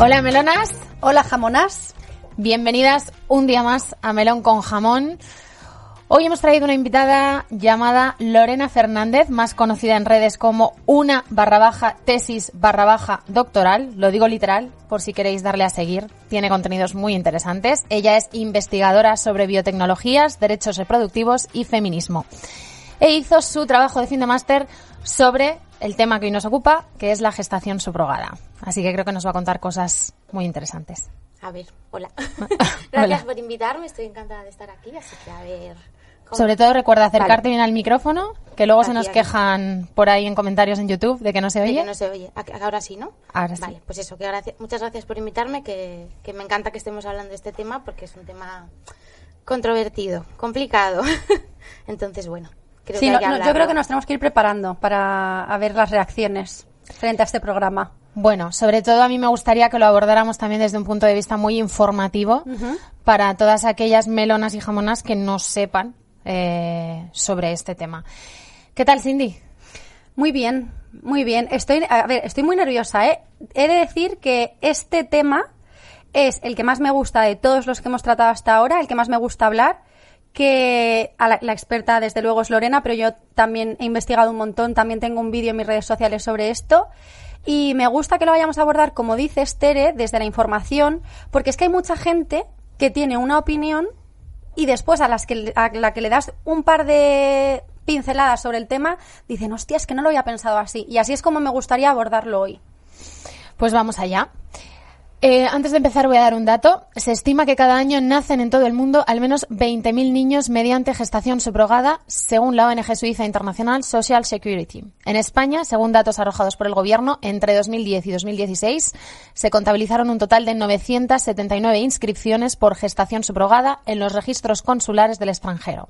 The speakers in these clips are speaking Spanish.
Hola melonas, Hola jamonas. bienvenidas un día más a Melón con Jamón. Hoy hemos traído una invitada llamada Lorena Fernández, más conocida en redes como una barra baja tesis barra baja doctoral, lo digo literal por si queréis darle a seguir, tiene contenidos muy interesantes. Ella es investigadora sobre biotecnologías, derechos reproductivos y feminismo. E hizo su trabajo de fin de máster sobre el tema que hoy nos ocupa, que es la gestación subrogada. Así que creo que nos va a contar cosas muy interesantes. A ver, hola. Hola. Gracias por invitarme, estoy encantada de estar aquí, así que a ver. ¿cómo? Sobre todo recuerda acercarte Vale. bien al micrófono, que luego se Aquí, nos aquí. quejan por ahí en comentarios en YouTube de que no se De oye. que no se oye. Ahora sí, ¿no? Ahora sí. Vale, pues eso, que gracias, muchas gracias por invitarme, que, que me encanta que estemos hablando de este tema porque es un tema controvertido, complicado. Entonces, bueno, creo Sí, que no- hay que no, yo creo que nos tenemos que ir preparando para a ver las reacciones frente a este programa. Bueno, sobre todo a mí me gustaría que lo abordáramos también desde un punto de vista muy informativo para todas aquellas melonas y jamonas que no sepan eh, sobre este tema. ¿Qué tal, Cindy? Muy bien, muy bien. Estoy, a ver, estoy muy nerviosa, ¿eh? He de decir que este tema es el que más me gusta de todos los que hemos tratado hasta ahora, el que más me gusta hablar, que la, experta desde luego es Lorena, pero yo también he investigado un montón, también tengo un vídeo en mis redes sociales sobre esto. Y me gusta que lo vayamos a abordar, como dice Estere, desde la información, porque es que hay mucha gente que tiene una opinión y después a, las que, a la que le das un par de pinceladas sobre el tema, dicen, hostia, es que no lo había pensado así. Y así es como me gustaría abordarlo hoy. Pues vamos allá. Eh, antes de empezar voy a dar un dato. Se estima que cada año nacen en todo el mundo al menos 20.000 niños mediante gestación subrogada, según la ONG suiza internacional Social Security. En España, según datos arrojados por el Gobierno, entre 2010 y 2016 se contabilizaron un total de 979 inscripciones por gestación subrogada en los registros consulares del extranjero.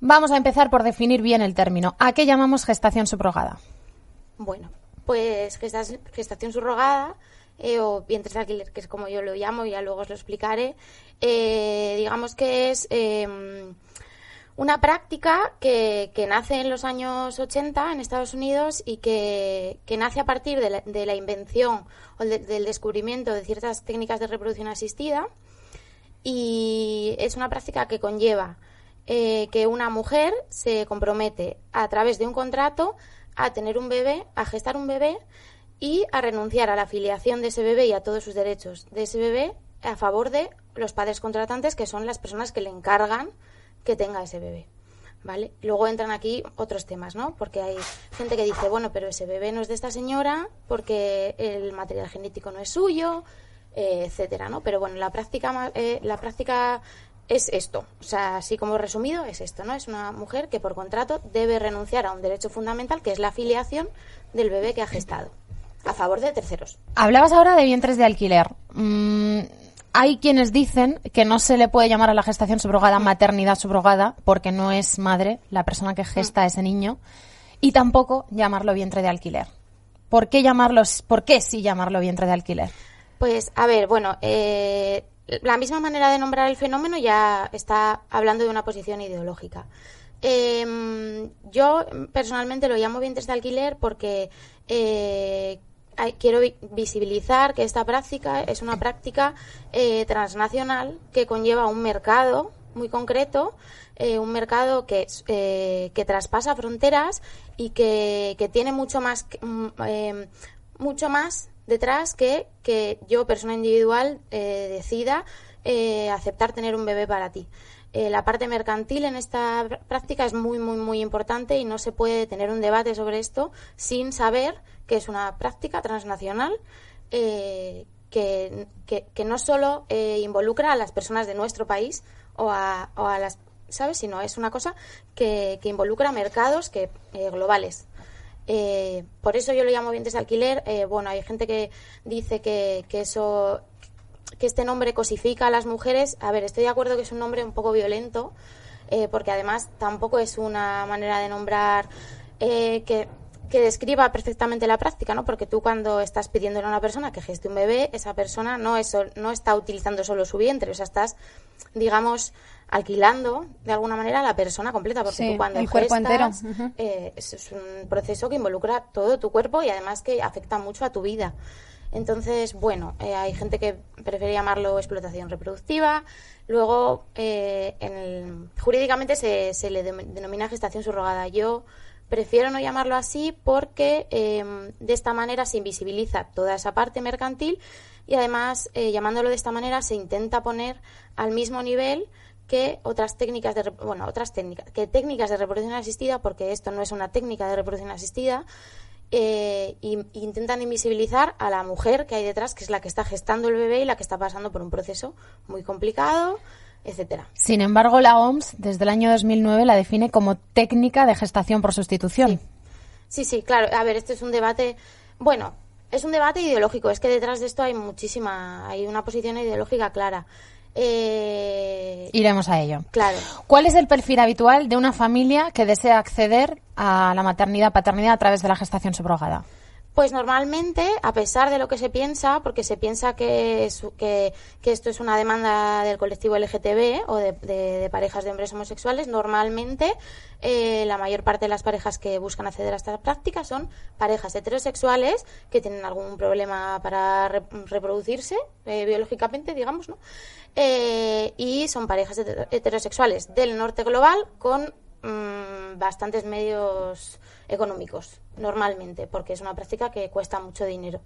Vamos a empezar por definir bien el término. ¿A qué llamamos gestación subrogada? Bueno, pues gestación subrogada eh, o vientres que es como yo lo llamo, ya luego os lo explicaré. eh, digamos que es eh, una práctica que, nace en los años 80 en Estados Unidos y que, que nace a partir de la, de la invención o de- del descubrimiento de ciertas técnicas de reproducción asistida y es una práctica que conlleva eh, que una mujer se compromete a través de un contrato a tener un bebé, a gestar un bebé y a renunciar a la afiliación de ese bebé y a todos sus derechos de ese bebé a favor de los padres contratantes, que son las personas que le encargan que tenga ese bebé. ¿Vale? Luego entran aquí otros temas, ¿no? Porque hay gente que dice, bueno, pero ese bebé no es de esta señora porque el material genético no es suyo, eh, etcétera, ¿no? Pero bueno, la práctica, eh, la práctica es esto, o sea, así como resumido es esto, ¿no? Es una mujer que por contrato debe renunciar a un derecho fundamental que es la afiliación del bebé que ha gestado a favor de terceros. Hablabas ahora de vientres de alquiler. Mm, hay quienes dicen que no se le puede llamar a la gestación subrogada maternidad subrogada porque no es madre la persona que gesta a ese niño y tampoco llamarlo vientre de alquiler. ¿Por qué llamarlo, por qué sí llamarlo vientre de alquiler? Pues, a ver, bueno, eh, la misma manera de nombrar el fenómeno ya está hablando de una posición ideológica. Eh, yo personalmente lo llamo vientres de alquiler porque eh, hay- quiero vi- visibilizar que esta práctica es una práctica eh, transnacional que conlleva un mercado muy concreto, eh, un mercado que, eh, que traspasa fronteras y que, que tiene mucho más, mm, eh, mucho más detrás que que yo, persona individual, eh, decida aceptar tener un bebé para ti. Eh, la parte mercantil en esta pr- práctica es muy, muy, muy importante y no se puede tener un debate sobre esto sin saber que es una práctica transnacional eh, que, que- que no solo eh, involucra a las personas de nuestro país o a, o a las, ¿sabes? Sino es una cosa que, que involucra mercados que, eh, globales. Eh, por eso yo lo llamo vientres de alquiler. Eh, bueno, hay gente que dice que, que eso que este nombre cosifica a las mujeres. A ver, estoy de acuerdo que es un nombre un poco violento, eh, porque además tampoco es una manera de nombrar eh, que, que describa perfectamente la práctica, ¿no? Porque tú cuando estás pidiéndole a una persona que geste un bebé, esa persona no, es, no está utilizando solo su vientre, o sea, estás, digamos, alquilando de alguna manera a la persona completa, porque Sí, tú cuando el cuerpo gestas, entero. Eh, es, es un proceso que involucra todo tu cuerpo y además que afecta mucho a tu vida. Entonces, bueno, eh, hay gente que prefiere llamarlo explotación reproductiva. Luego, eh, en el- jurídicamente se, se le de- denomina gestación subrogada. Yo prefiero no llamarlo así porque eh, de esta manera se invisibiliza toda esa parte mercantil y además, eh, llamándolo de esta manera, se intenta poner al mismo nivel que otras técnicas de bueno otras técnicas que técnicas de reproducción asistida porque esto no es una técnica de reproducción asistida eh, y- intentan invisibilizar a la mujer que hay detrás que es la que está gestando el bebé y la que está pasando por un proceso muy complicado etcétera Sin embargo, la OMS desde el año 2009 la define como técnica de gestación por sustitución. Sí, sí, claro. A ver, este es un debate, bueno, es un debate ideológico. Es que detrás de esto hay muchísima, hay una posición ideológica clara. Eh, Iremos a ello. claro. ¿Cuál es el perfil habitual de una familia que desea acceder a la maternidad, paternidad a través de la gestación subrogada? Pues normalmente, a pesar de lo que se piensa, porque se piensa que, es- que, que esto es una demanda del colectivo LGTB o de, de- de parejas de hombres homosexuales, normalmente eh, la mayor parte de las parejas que buscan acceder a esta práctica son parejas heterosexuales que tienen algún problema para re- reproducirse eh, biológicamente, digamos, ¿no? Eh, y son parejas heter- heterosexuales del norte global con mm, bastantes medios económicos, normalmente, porque es una práctica que cuesta mucho dinero.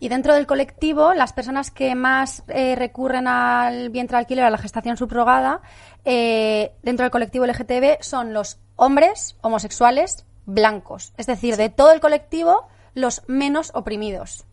Y dentro del colectivo, las personas que más eh, recurren al vientre alquiler, a la gestación subrogada, eh, dentro del colectivo LGTB son los hombres homosexuales blancos. Es decir, de todo el colectivo, los menos oprimidos.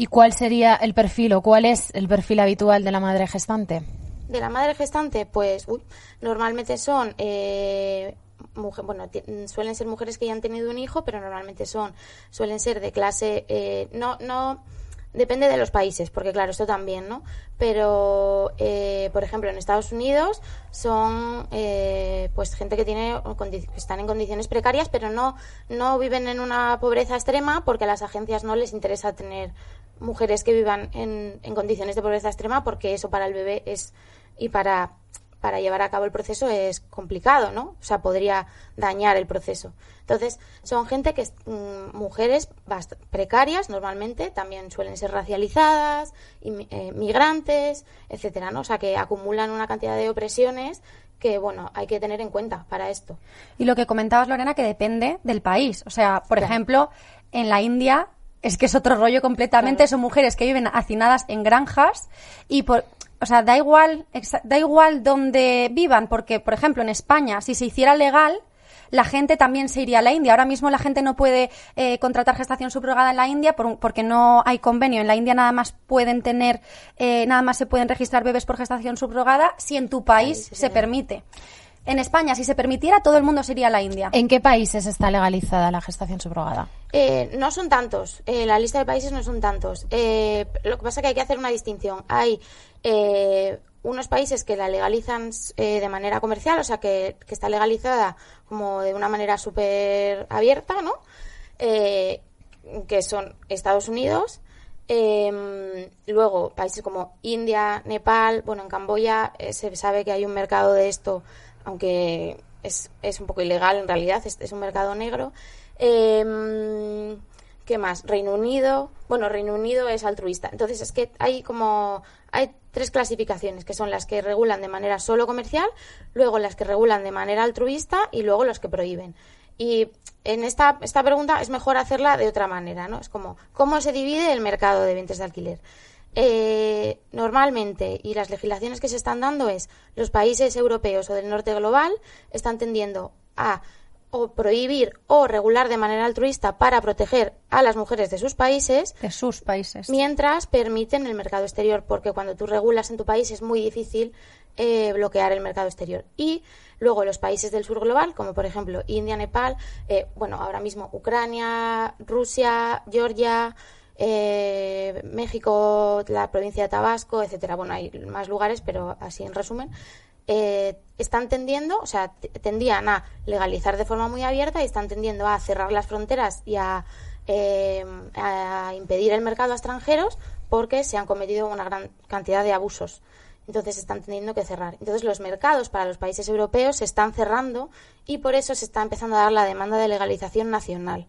¿Y cuál sería el perfil o cuál es el perfil habitual de la madre gestante? De la madre gestante, pues uy, normalmente son eh, mujer, bueno, suelen ser mujeres que ya han tenido un hijo, pero normalmente son suelen ser de clase eh, no no depende de los países, porque claro esto también, ¿no? Pero eh, por ejemplo en Estados Unidos son eh, pues gente que tiene están en condiciones precarias, pero no no viven en una pobreza extrema porque a las agencias no les interesa tener mujeres que vivan en, en condiciones de pobreza extrema porque eso para el bebé es y para para llevar a cabo el proceso es complicado, ¿no? O sea, podría dañar el proceso. Entonces, son gente que es mm, mujeres precarias normalmente, también suelen ser racializadas, eh, migrantes, etcétera, ¿no? O sea, que acumulan una cantidad de opresiones que, bueno, hay que tener en cuenta para esto. Y lo que comentabas, Lorena, que depende del país. O sea, por Claro. ejemplo, en la India es que es otro rollo completamente. Claro. Son mujeres que viven hacinadas en granjas y por, o sea, da igual, da igual donde vivan, porque, por ejemplo, en España, si se hiciera legal, la gente también se iría a la India. Ahora mismo la gente no puede eh, contratar gestación subrogada en la India por porque no hay convenio. En la India nada más pueden tener, eh, nada más se pueden registrar bebés por gestación subrogada si en tu país Ahí sí se se- permite. En España, si se permitiera, todo el mundo se iría a la India. ¿En qué países está legalizada la gestación subrogada? Eh, no son tantos, eh, la lista de países no son tantos. Eh, lo que pasa es que hay que hacer una distinción. Hay eh, unos países que la legalizan eh, de manera comercial, o sea, que, que está legalizada como de una manera súper abierta, ¿no? Eh, que son Estados Unidos. eh, luego, países como India, Nepal, bueno, en Camboya eh, se sabe que hay un mercado de esto, aunque es, es un poco ilegal en realidad, es, un mercado negro. Eh, ¿Qué más? Reino Unido. Bueno, Reino Unido es altruista. Entonces es que hay como hay tres clasificaciones que son las que regulan de manera solo comercial, luego las que regulan de manera altruista y luego los que prohíben. Y en esta, esta pregunta es mejor hacerla de otra manera, ¿no? Es como, ¿cómo se divide el mercado de vientres de alquiler? Eh, normalmente, y las legislaciones que se están dando es, los países europeos o del norte global están tendiendo a o prohibir o regular de manera altruista para proteger a las mujeres de sus países, de sus países. mientras permiten el mercado exterior, porque cuando tú regulas en tu país es muy difícil eh, bloquear el mercado exterior. Y luego los países del sur global, como por ejemplo India, Nepal, eh, bueno, ahora mismo Ucrania, Rusia, Georgia, eh, México, la provincia de Tabasco, etcétera. Bueno, hay más lugares, pero así en resumen. eh, están tendiendo, o sea, tendían a legalizar de forma muy abierta y están tendiendo a cerrar las fronteras y a, eh, a impedir el mercado a extranjeros porque se han cometido una gran cantidad de abusos. Entonces están teniendo que cerrar. Entonces los mercados para los países europeos se están cerrando y por eso se está empezando a dar la demanda de legalización nacional.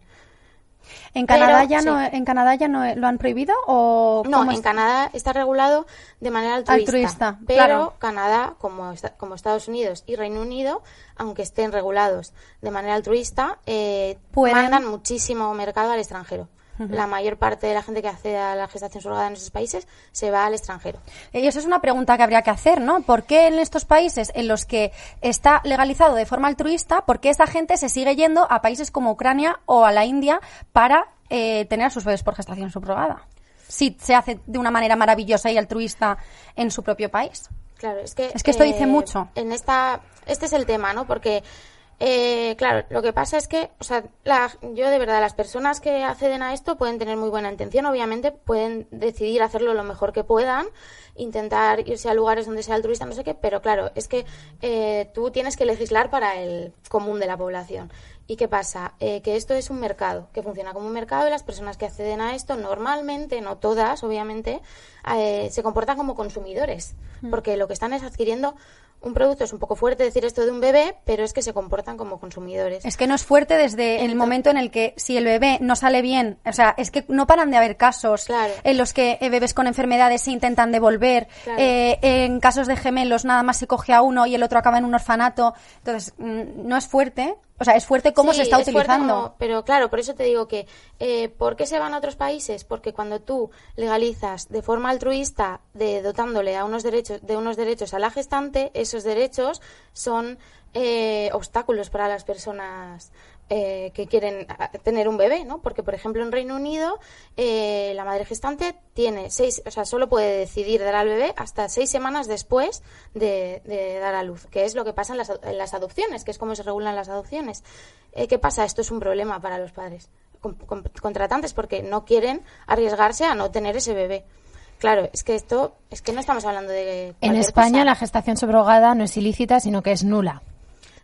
¿En Canadá, Pero, ya sí. no, ¿En Canadá ya no lo han prohibido o No, en? Canadá está regulado de manera altruista. Altruista, pero claro. Canadá, como, como Estados Unidos y Reino Unido, aunque estén regulados de manera altruista, eh, mandan muchísimo mercado al extranjero. La mayor parte de la gente que accede a la gestación subrogada en esos países se va al extranjero. Y eso es una pregunta que habría que hacer, ¿no? ¿Por qué en estos países en los que está legalizado de forma altruista, por qué esa gente se sigue yendo a países como Ucrania o a la India para eh, tener a sus bebés por gestación subrogada? Si se hace de una manera maravillosa y altruista en su propio país. Claro, es que... Es que esto dice mucho. En esta... Este es el tema, ¿no? Porque... eh, claro, lo que pasa es que, o sea, la- yo de verdad, las personas que acceden a esto pueden tener muy buena intención, obviamente, pueden decidir hacerlo lo mejor que puedan, intentar irse a lugares donde sea altruista, no sé qué, pero claro, es que eh, tú tienes que legislar para el común de la población. ¿Y qué pasa? Eh, que esto es un mercado, que funciona como un mercado y las personas que acceden a esto normalmente, no todas, obviamente, eh, se comportan como consumidores, porque lo que están es adquiriendo un producto. Es un poco fuerte decir esto de un bebé, pero es que se comportan como consumidores. Es que no es fuerte desde el momento en el que si el bebé no sale bien, o sea, es que no paran de haber casos Claro. en los que eh, bebés con enfermedades se intentan devolver, Claro. eh, en casos de gemelos nada más se coge a uno y el otro acaba en un orfanato, entonces mm, no es fuerte, o sea, es fuerte cómo Sí, se está es utilizando. como- pero claro, por eso te digo que, eh, ¿por qué se van a otros países? Porque cuando tú legalizas de forma altruista, de dotándole a unos derechos, de unos derechos a la gestante, esos derechos son eh, obstáculos para las personas eh, que quieren a- tener un bebé, ¿no? Porque, por ejemplo, en Reino Unido, eh, la madre gestante tiene seis, o sea, solo puede decidir dar al bebé hasta seis semanas después de, de dar a luz, que es lo que pasa en las, en las adopciones, que es como se regulan las adopciones. Eh, ¿Qué pasa? Esto es un problema para los padres con- con- contratantes porque no quieren arriesgarse a no tener ese bebé. Claro, es que esto, es que no estamos hablando de. En España cosa. la gestación subrogada no es ilícita, sino que es nula.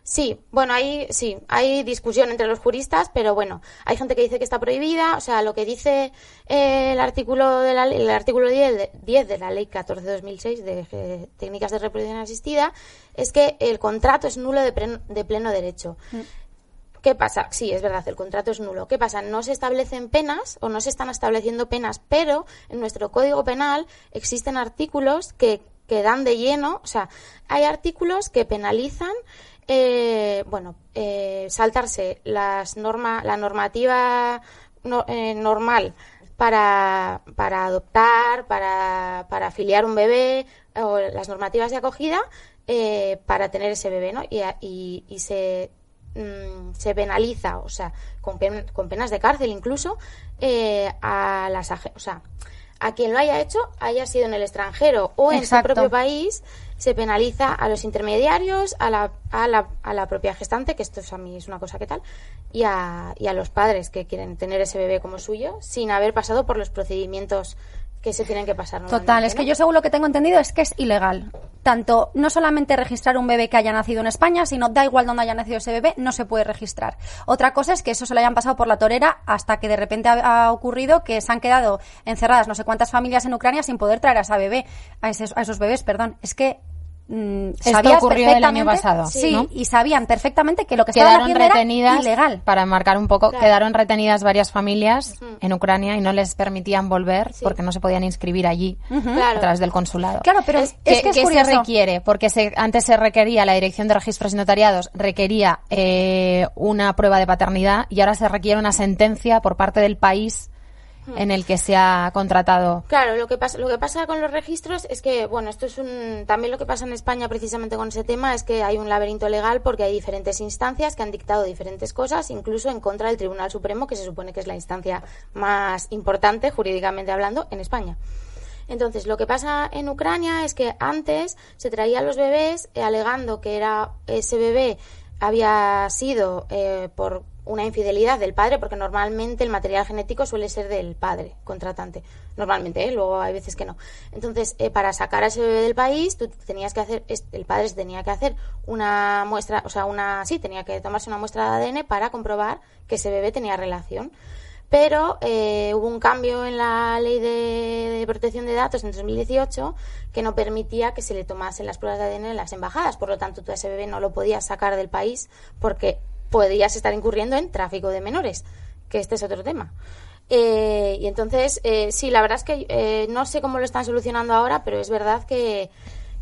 Sí, bueno, hay, sí, hay discusión entre los juristas, pero bueno, hay gente que dice que está prohibida, o sea, lo que dice eh, el artículo de la el artículo 10 de, 10 de la ley 14 de 2006 de eh, técnicas de reproducción asistida es que el contrato es nulo de, pleno derecho. ¿Qué pasa? Sí, es verdad, el contrato es nulo. ¿Qué pasa? No se establecen penas o no se están estableciendo penas, pero en nuestro Código Penal existen artículos que, que dan de lleno, o sea, hay artículos que penalizan, eh, bueno, eh, saltarse las norma, la normativa no- eh, normal para, para adoptar, para, para afiliar un bebé o las normativas de acogida eh, para tener ese bebé, ¿no? Y, y, y se, mm, se penaliza, o sea, con, pen- con penas de cárcel incluso, eh, a las o sea, a quien lo haya hecho, haya sido en el extranjero o en Exacto. su propio país, se penaliza a los intermediarios, a la, a la, a la propia gestante, que esto es a mí es una cosa que tal, y a, y a los padres que quieren tener ese bebé como suyo, sin haber pasado por los procedimientos que se tienen que pasar. Total, es que yo según lo que tengo entendido es que es ilegal. Tanto, no solamente registrar un bebé que haya nacido en España, sino da igual dónde haya nacido ese bebé, no se puede registrar. Otra cosa es que eso se lo hayan pasado por la torera hasta que de repente ha, ha ocurrido que se han quedado encerradas no sé cuántas familias en Ucrania sin poder traer a esa bebé, a, esos, a esos bebés, perdón. Es que mm, Esto sabías ocurrió el año pasado, Sí, ¿no? y sabían perfectamente que lo que estaban Quedaron haciendo era retenidas, ilegal. para marcar un poco, Claro. quedaron retenidas varias familias Ujú. en Ucrania y no les permitían volver Sí. porque no se podían inscribir allí Claro. a través del consulado. Claro, pero es, ¿Qué, que es qué se curioso. requiere? Porque se- antes se requería, la Dirección de Registros y Notariados requería eh, una prueba de paternidad y ahora se requiere una sentencia por parte del país en el que se ha contratado. Claro, lo que pasa, lo que pasa con los registros es que, bueno, esto es un, también lo que pasa en España precisamente con ese tema es que hay un laberinto legal porque hay diferentes instancias que han dictado diferentes cosas, incluso en contra del Tribunal Supremo, que se supone que es la instancia más importante jurídicamente hablando en España. Entonces, lo que pasa en Ucrania es que antes se traían los bebés eh, alegando que era ese bebé había sido eh, por una infidelidad del padre, porque normalmente el material genético suele ser del padre contratante. Normalmente, ¿eh? luego hay veces que no. Entonces, eh, para sacar a ese bebé del país, tú tenías que hacer, el padre tenía que hacer una muestra, o sea, una, sí, tenía que tomarse una muestra de ADN para comprobar que ese bebé tenía relación pero eh, hubo un cambio en la ley de, protección de datos en 2018 que no permitía que se le tomasen las pruebas de ADN en las embajadas. Por lo tanto, tú a ese bebé no lo podías sacar del país porque podías estar incurriendo en tráfico de menores, que este es otro tema. Eh, y entonces, eh, sí, la verdad es que eh, no sé cómo lo están solucionando ahora, pero es verdad que,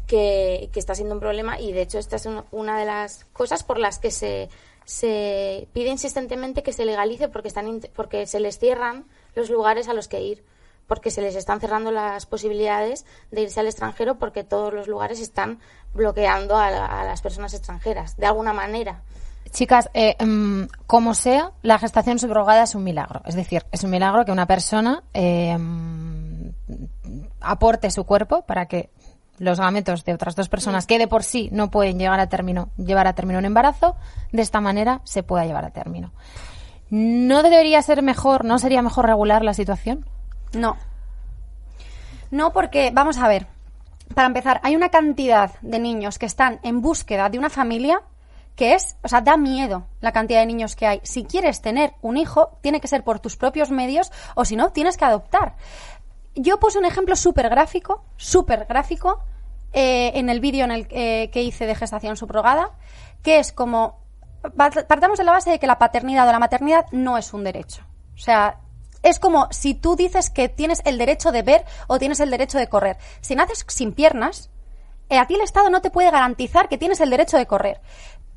que, que está siendo un problema y de hecho esta es una de las cosas por las que se, se pide insistentemente que se legalice porque, están, porque se les cierran los lugares a los que ir porque se les están cerrando las posibilidades de irse al extranjero porque todos los lugares están bloqueando a, la- a las personas extranjeras, de alguna manera. Chicas, eh, mm, como sea, la gestación subrogada es un milagro. Es decir, es un milagro que una persona eh, aporte su cuerpo para que los gametos de otras dos personas que de por sí no pueden llegar a término, llevar a término un embarazo, de esta manera se pueda llevar a término. ¿No debería ser mejor, no sería mejor regular la situación? No. No, porque, vamos a ver, para empezar, hay una cantidad de niños que están en búsqueda de una familia que es, o sea, da miedo la cantidad de niños que hay. Si quieres tener un hijo, tiene que ser por tus propios medios o si no, tienes que adoptar. Yo puse un ejemplo súper gráfico, súper gráfico, eh, en el vídeo en el eh, que hice de gestación subrogada, que es como, part- partamos de la base de que la paternidad o la maternidad no es un derecho. O sea, es como si tú dices que tienes el derecho de ver o tienes el derecho de correr. Si naces sin piernas, eh, a ti el Estado no te puede garantizar que tienes el derecho de correr.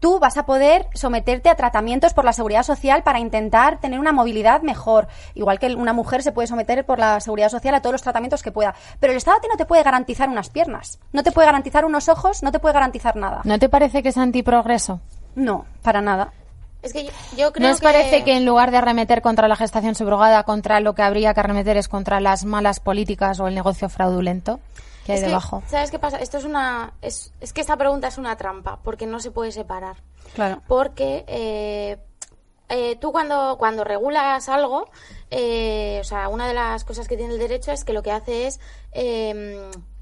Tú vas a poder someterte a tratamientos por la seguridad social para intentar tener una movilidad mejor. Igual que una mujer se puede someter por la seguridad social a todos los tratamientos que pueda. Pero el Estado a ti no te puede garantizar unas piernas, no te puede garantizar unos ojos, no te puede garantizar nada. ¿No te parece que es antiprogreso? No, para nada. Es que yo, yo creo ¿No os parece que en lugar de arremeter contra la gestación subrogada, contra lo que habría que arremeter es contra las malas políticas o el negocio fraudulento que hay Es que, debajo? ¿Sabes qué pasa? Esto es una. Es, es que esta pregunta es una trampa, porque no se puede separar. Claro. Porque eh, eh, tú cuando, cuando regulas algo, eh, o sea, una de las cosas que tiene el derecho es que lo que hace es.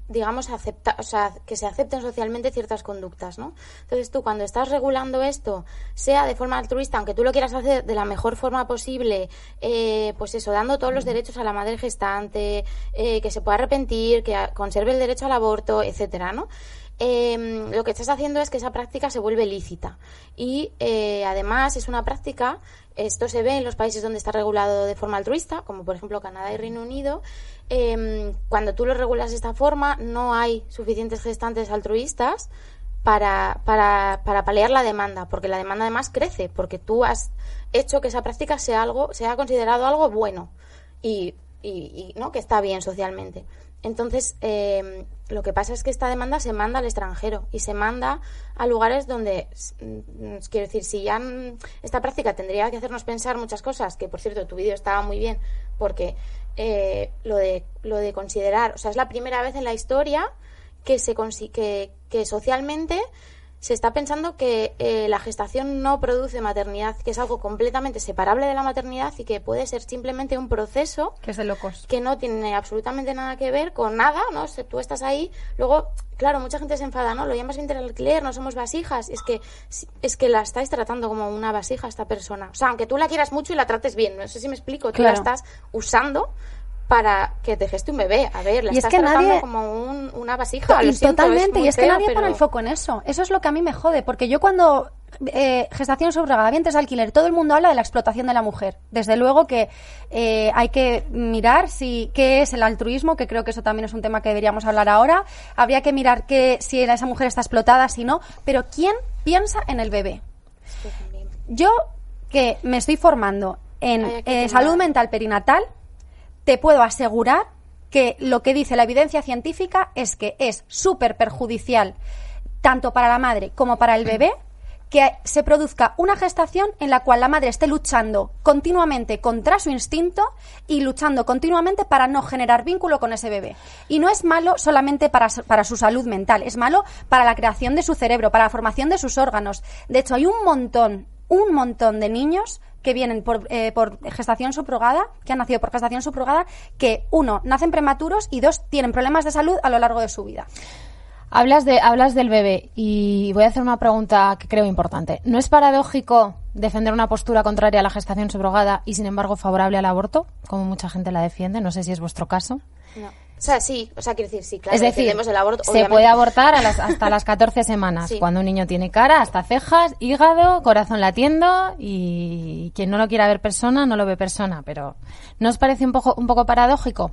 Digamos, acepta, o sea, que se acepten socialmente ciertas conductas, ¿no? Entonces tú cuando estás regulando esto, sea de forma altruista, aunque tú lo quieras hacer de la mejor forma posible, eh, pues eso, dando todos los derechos a la madre gestante, eh, que se pueda arrepentir, que conserve el derecho al aborto, etcétera, ¿no? Eh, lo que estás haciendo es que esa práctica se vuelve lícita. Y eh, además es una práctica, esto se ve en los países donde está regulado de forma altruista, como por ejemplo Canadá y Reino Unido. eh, cuando tú lo regulas de esta forma, no hay suficientes gestantes altruistas para, para, para paliar la demanda, porque la demanda además crece, porque tú has hecho que esa práctica sea algo, sea considerado algo bueno y, y, y, ¿no? que está bien socialmente. Entonces, eh, lo que pasa es que esta demanda se manda al extranjero y se manda a lugares donde, mm, quiero decir, si ya mm, esta práctica tendría que hacernos pensar muchas cosas, que por cierto tu vídeo estaba muy bien, porque eh, lo, de, lo de considerar, o sea, es la primera vez en la historia que, se que, que socialmente se está pensando que eh, la gestación no produce maternidad, que es algo completamente separable de la maternidad y que puede ser simplemente un proceso Que es de locos. que no tiene absolutamente nada que ver con nada, ¿no? Sea, tú estás ahí, luego, claro, mucha gente se enfada, ¿no? Lo llamas alquiler, no somos vasijas. Es que, es que la estáis tratando como una vasija a esta persona. O sea, aunque tú la quieras mucho y la trates bien, no sé si me explico, tú la estás usando para que te geste un bebé. A ver, la Y es estás que tratando nadie- como un- una vasija. Y siento, totalmente, muy y es que feo, nadie pone el foco en eso. Eso es lo que a mí me jode, porque yo cuando eh, gestación subrogada, vientres de alquiler, todo el mundo habla de la explotación de la mujer. Desde luego que eh, hay que mirar si qué es el altruismo, que creo que eso también es un tema que deberíamos hablar ahora. Habría que mirar que si esa mujer está explotada, si no. Pero ¿quién piensa en el bebé? Yo, que me estoy formando en eh, salud mental perinatal, te puedo asegurar que lo que dice la evidencia científica es que es súper perjudicial tanto para la madre como para el bebé que se produzca una gestación en la cual la madre esté luchando continuamente contra su instinto y luchando continuamente para no generar vínculo con ese bebé. Y no es malo solamente para, para su salud mental, es malo para la creación de su cerebro, para la formación de sus órganos. De hecho, hay un montón, un montón de niños que vienen por, eh, por gestación subrogada, que han nacido por gestación subrogada, que uno, nacen prematuros y dos, tienen problemas de salud a lo largo de su vida. Hablas, de, hablas del bebé y voy a hacer una pregunta que creo importante. ¿No es paradójico defender una postura contraria a la gestación subrogada y, sin embargo, favorable al aborto, como mucha gente la defiende? No sé si es vuestro caso. No. O sea, sí, o sea, quiero decir, sí, claro. es decir, el aborto, se obviamente. puede abortar a las- hasta las 14 semanas, Sí. cuando un niño tiene cara, hasta cejas, hígado, corazón latiendo y quien no lo quiera ver persona, no lo ve persona. Pero ¿no os parece un poco, un poco paradójico?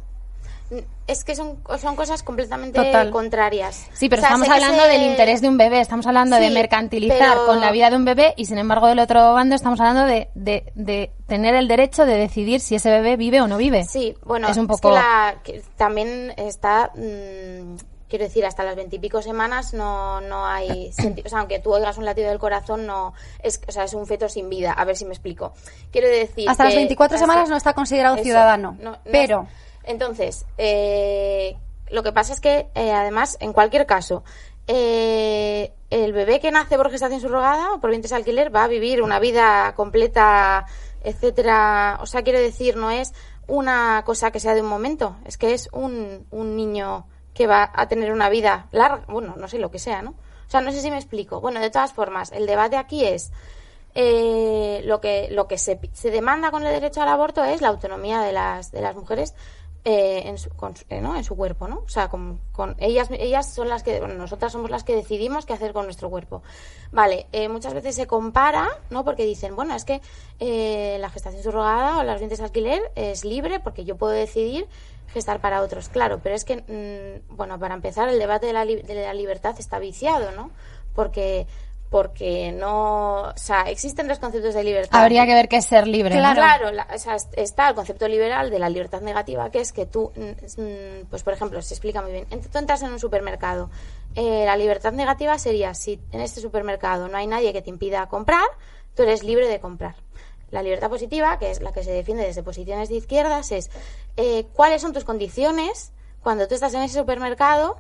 Es que son, son cosas completamente Total. contrarias. Sí, pero O sea, estamos hablando se- del interés de un bebé, estamos hablando de mercantilizar pero- con la vida de un bebé y sin embargo del otro bando estamos hablando de, de, de tener el derecho de decidir si ese bebé vive o no vive. Sí, bueno, es un que poco... la- que también está, mm, quiero decir, hasta las veintipico semanas no, no hay sentido. O sea, aunque tú oigas un latido del corazón, no es, o sea, es un feto sin vida. A ver si me explico. Quiero decir. Hasta las que- 24 hasta- semanas no está considerado Eso, ciudadano. no- no pero, es- entonces, eh, lo que pasa es que, eh, además, en cualquier caso, eh, el bebé que nace por gestación subrogada o por vientres alquiler va a vivir una vida completa, etcétera. O sea, quiero decir, no es una cosa que sea de un momento, es que es un, un niño que va a tener una vida larga, bueno, no sé lo que sea, ¿no? O sea, no sé si me explico. Bueno, de todas formas, el debate aquí es eh, lo que lo que se, se demanda con el derecho al aborto es la autonomía de las de las mujeres eh, en, su, con eh, ¿no? en su cuerpo, ¿no? O sea, con, con ellas ellas son las que nosotras somos las que decidimos qué hacer con nuestro cuerpo. Vale, eh, muchas veces se compara, ¿no? Porque dicen, bueno, es que eh, la gestación subrogada o las vientres de alquiler es libre porque yo puedo decidir gestar para otros. Claro, pero es que, mm, bueno, para empezar, el debate de la, li- de la libertad está viciado, ¿no? Porque porque no, o sea, existen dos conceptos de libertad. Habría que ver qué es ser libre. ¿no? Claro, claro la- o sea, est- está el concepto liberal de la libertad negativa, que es que tú, mm, mm, pues por ejemplo, se explica muy bien, tú entras en un supermercado, eh, la libertad negativa sería si en este supermercado no hay nadie que te impida comprar, tú eres libre de comprar. La libertad positiva, que es la que se defiende desde posiciones de izquierdas, es eh, cuáles son tus condiciones cuando tú estás en ese supermercado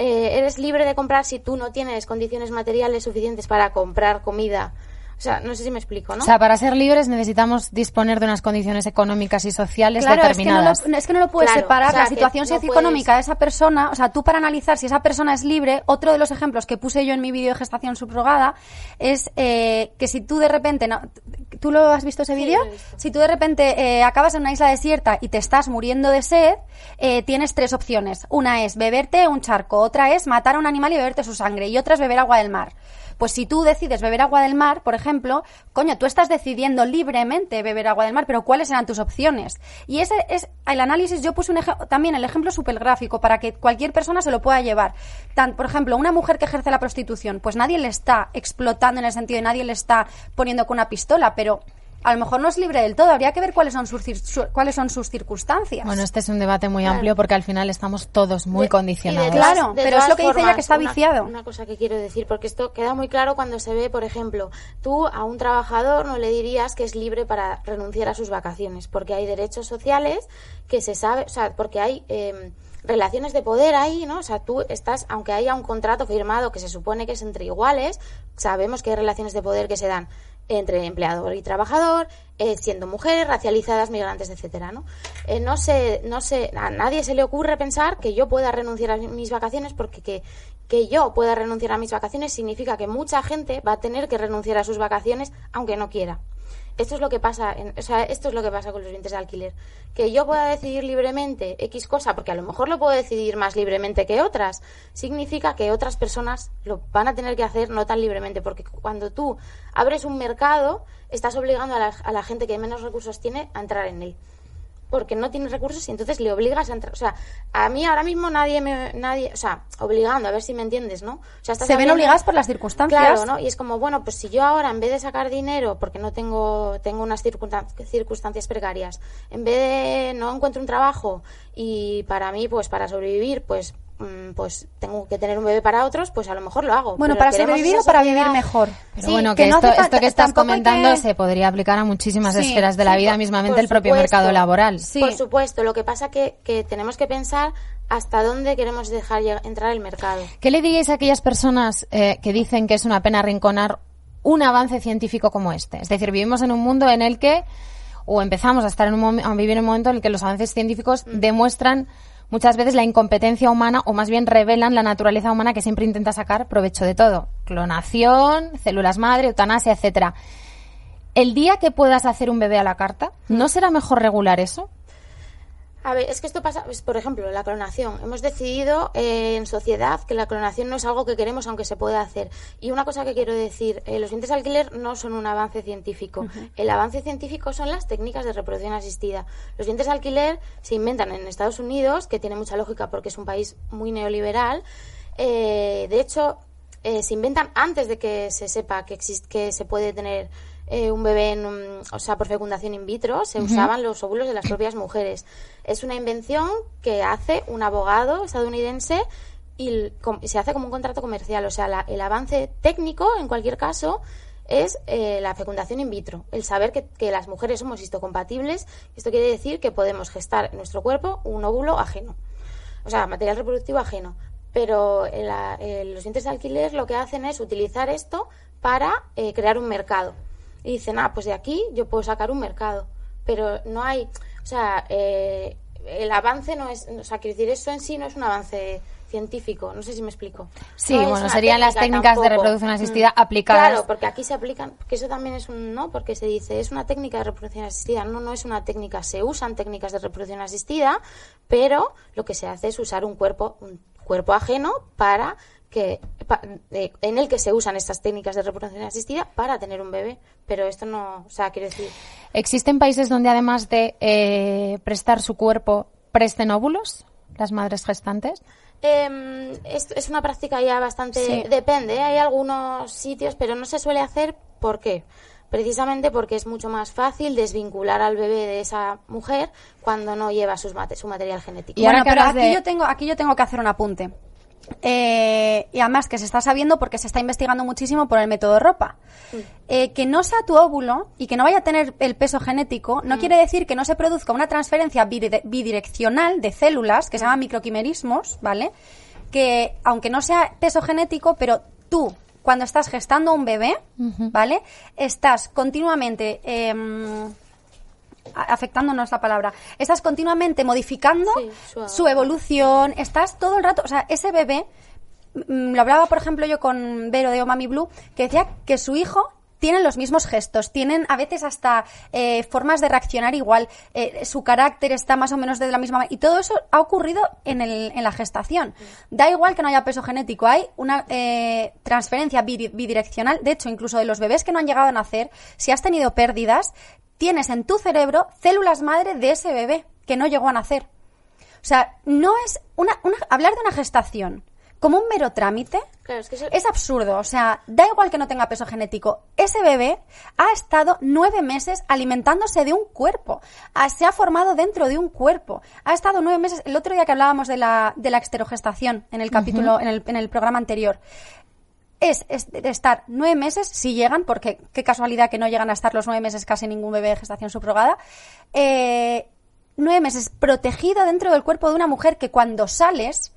eh, eres libre de comprar si tú no tienes condiciones materiales suficientes para comprar comida. O sea, no sé si me explico, ¿no? O sea, para ser libres necesitamos disponer de unas condiciones económicas y sociales Claro, es que, no determinadas. lo, es que no lo puedes Claro, separar o sea, la situación no socioeconómica puedes- de esa persona. O sea, tú para analizar si esa persona es libre, otro de los ejemplos que puse yo en mi vídeo de gestación subrogada es eh, que si tú de repente. No, ¿Tú lo has visto ese Sí, vídeo? visto. Si tú de repente eh, acabas en una isla desierta y te estás muriendo de sed, eh, tienes tres opciones. Una es beberte un charco, otra es matar a un animal y beberte su sangre, y otra es beber agua del mar. Pues si tú decides beber agua del mar, por ejemplo, coño, tú estás decidiendo libremente beber agua del mar, pero ¿cuáles eran tus opciones? Y ese es el análisis, yo puse un también el ejemplo súper gráfico para que cualquier persona se lo pueda llevar. Por ejemplo, una mujer que ejerce la prostitución, pues nadie le está explotando en el sentido de nadie le está poniendo con una pistola, pero a lo mejor no es libre del todo, habría que ver cuáles son sus, cir- su- cuáles son sus circunstancias. Bueno, este es un debate muy amplio porque al final estamos todos muy De- condicionados. de Claro, de pero es lo que dice ella que está una- viciado. Una cosa que quiero decir, porque esto queda muy claro cuando se ve, por ejemplo, tú a un trabajador no le dirías que es libre para renunciar a sus vacaciones, porque hay derechos sociales que se sabe, o sea, porque hay eh, relaciones de poder ahí, ¿no? O sea, tú estás, aunque haya un contrato firmado que se supone que es entre iguales, sabemos que hay relaciones de poder que se dan entre empleador y trabajador, eh, siendo mujeres, racializadas, migrantes, etcétera, ¿no? Eh, no sé, no sé, a nadie se le ocurre pensar que yo pueda renunciar a mis vacaciones porque que, que yo pueda renunciar a mis vacaciones significa que mucha gente va a tener que renunciar a sus vacaciones aunque no quiera. Esto es lo que pasa, en- o sea, esto es lo que pasa con los vientres de alquiler. Que yo pueda decidir libremente X cosa, porque a lo mejor lo puedo decidir más libremente que otras, significa que otras personas lo van a tener que hacer no tan libremente, porque cuando tú abres un mercado, estás obligando a la, a la gente que menos recursos tiene a entrar en él. Porque no tiene recursos y entonces le obligas a entrar. O sea, a mí ahora mismo nadie me. nadie O sea, obligando, a ver si me entiendes, ¿no? O sea, estás Se ven obligadas por las circunstancias. Claro, ¿no? Y es como, bueno, pues si yo ahora en vez de sacar dinero, porque no tengo, tengo unas circunstan- circunstancias precarias, en vez de no encuentro un trabajo y para mí, pues para sobrevivir, pues pues tengo que tener un bebé para otros, pues a lo mejor lo hago. Bueno, Pero para sobrevivir o para vivir mejor. Pero Sí, bueno, que que, no esto, esto que estás comentando que- se podría aplicar a muchísimas Sí, esferas de la sí, vida, por- mismamente por el propio supuesto. mercado laboral. Sí. Por supuesto, lo que pasa que, que tenemos que pensar hasta dónde queremos dejar entrar el mercado. ¿Qué le diríais a aquellas personas eh, que dicen que es una pena arrinconar un avance científico como este? Es decir, vivimos en un mundo en el que, o empezamos a estar en un a vivir en un momento en el que los avances científicos Mm. demuestran muchas veces la incompetencia humana o más bien revelan la naturaleza humana que siempre intenta sacar provecho de todo. Clonación, células madre, eutanasia, etcétera. El día que puedas hacer un bebé a la carta, Mm. ¿no será mejor regular eso? A ver, es que esto pasa, pues, por ejemplo, la clonación. Hemos decidido eh, en sociedad que la clonación no es algo que queremos, aunque se pueda hacer. Y una cosa que quiero decir, eh, los dientes alquiler no son un avance científico. El avance científico son las técnicas de reproducción asistida. Los dientes alquiler se inventan en Estados Unidos, que tiene mucha lógica porque es un país muy neoliberal. Eh, de hecho, se inventan antes de que se sepa que, existe, que se puede tener eh, un bebé, en o sea, por fecundación in vitro, se usaban los óvulos de las propias mujeres. Es una invención que hace un abogado estadounidense y se hace como un contrato comercial. O sea, el avance técnico, en cualquier caso, es eh, la fecundación in vitro. El saber que, las mujeres somos histocompatibles. Esto quiere decir que podemos gestar en nuestro cuerpo un óvulo ajeno. O sea, material reproductivo ajeno. Pero los dientes de alquiler lo que hacen es utilizar esto para eh, crear un mercado y dicen, ah, pues de aquí yo puedo sacar un mercado. Pero no hay, o sea, eh, el avance no es, o sea, quiero decir, eso en sí no es un avance científico, no sé si me explico. Sí, bueno, serían las técnicas de reproducción asistida mm. aplicadas. Claro, porque aquí se aplican, que eso también es un no, porque se dice, es una técnica de reproducción asistida, no, no es una técnica, se usan técnicas de reproducción asistida, pero lo que se hace es usar un cuerpo, un cuerpo ajeno para que en el que se usan estas técnicas de reproducción asistida para tener un bebé, pero esto no, o sea, quiero decir. ¿Existen países donde además de eh, prestar su cuerpo presten óvulos las madres gestantes? Eh, es, una práctica ya bastante depende, ¿eh? hay algunos sitios, pero no se suele hacer. ¿Por qué? Precisamente porque es mucho más fácil desvincular al bebé de esa mujer cuando no lleva sus su material genético. Y bueno, pero aquí yo tengo aquí yo tengo que hacer un apunte. Eh, y además que se está sabiendo porque se está investigando muchísimo por el método ropa. Mm. Eh, que no sea tu óvulo y que no vaya a tener el peso genético no mm. quiere decir que no se produzca una transferencia bidireccional de células que se llama mm. microquimerismos, ¿vale? Que aunque no sea peso genético, pero tú cuando estás gestando un bebé, ¿vale? Estás continuamente em, afectándonos la palabra, estás continuamente modificando su, evolución, estás todo el rato, o sea, ese bebé, mm, lo hablaba por ejemplo yo con Vero de Omami Blue, que decía que su hijo tiene los mismos gestos, tienen a veces hasta eh, formas de reaccionar igual, eh, su carácter está más o menos de la misma manera. Y todo eso ha ocurrido en, el, en la gestación. Da igual que no haya peso genético, hay una eh, transferencia bidireccional. De hecho, incluso de los bebés que no han llegado a nacer, si has tenido pérdidas, tienes en tu cerebro células madre de ese bebé que no llegó a nacer. O sea, no es una, hablar de una gestación como un mero trámite es, absurdo. O sea, da igual que no tenga peso genético. Ese bebé ha estado nueve meses alimentándose de un cuerpo. se ha formado dentro de un cuerpo. Ha estado nueve meses. El otro día que hablábamos de la, de la exterogestación en el capítulo, en, el, en el programa anterior es, estar nueve meses, si llegan, porque qué casualidad que no llegan a estar los nueve meses casi ningún bebé de gestación subrogada, eh, nueve meses protegido dentro del cuerpo de una mujer que cuando sales,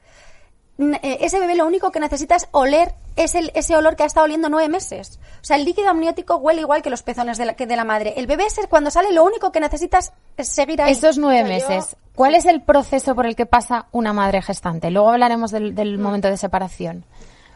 eh, ese bebé lo único que necesita es oler ese, ese olor que ha estado oliendo nueve meses. O sea, el líquido amniótico huele igual que los pezones de la, que de la madre. El bebé cuando sale lo único que necesita es seguir ahí. Esos nueve meses, ¿cuál es el proceso por el que pasa una madre gestante? Luego hablaremos del, del momento de separación.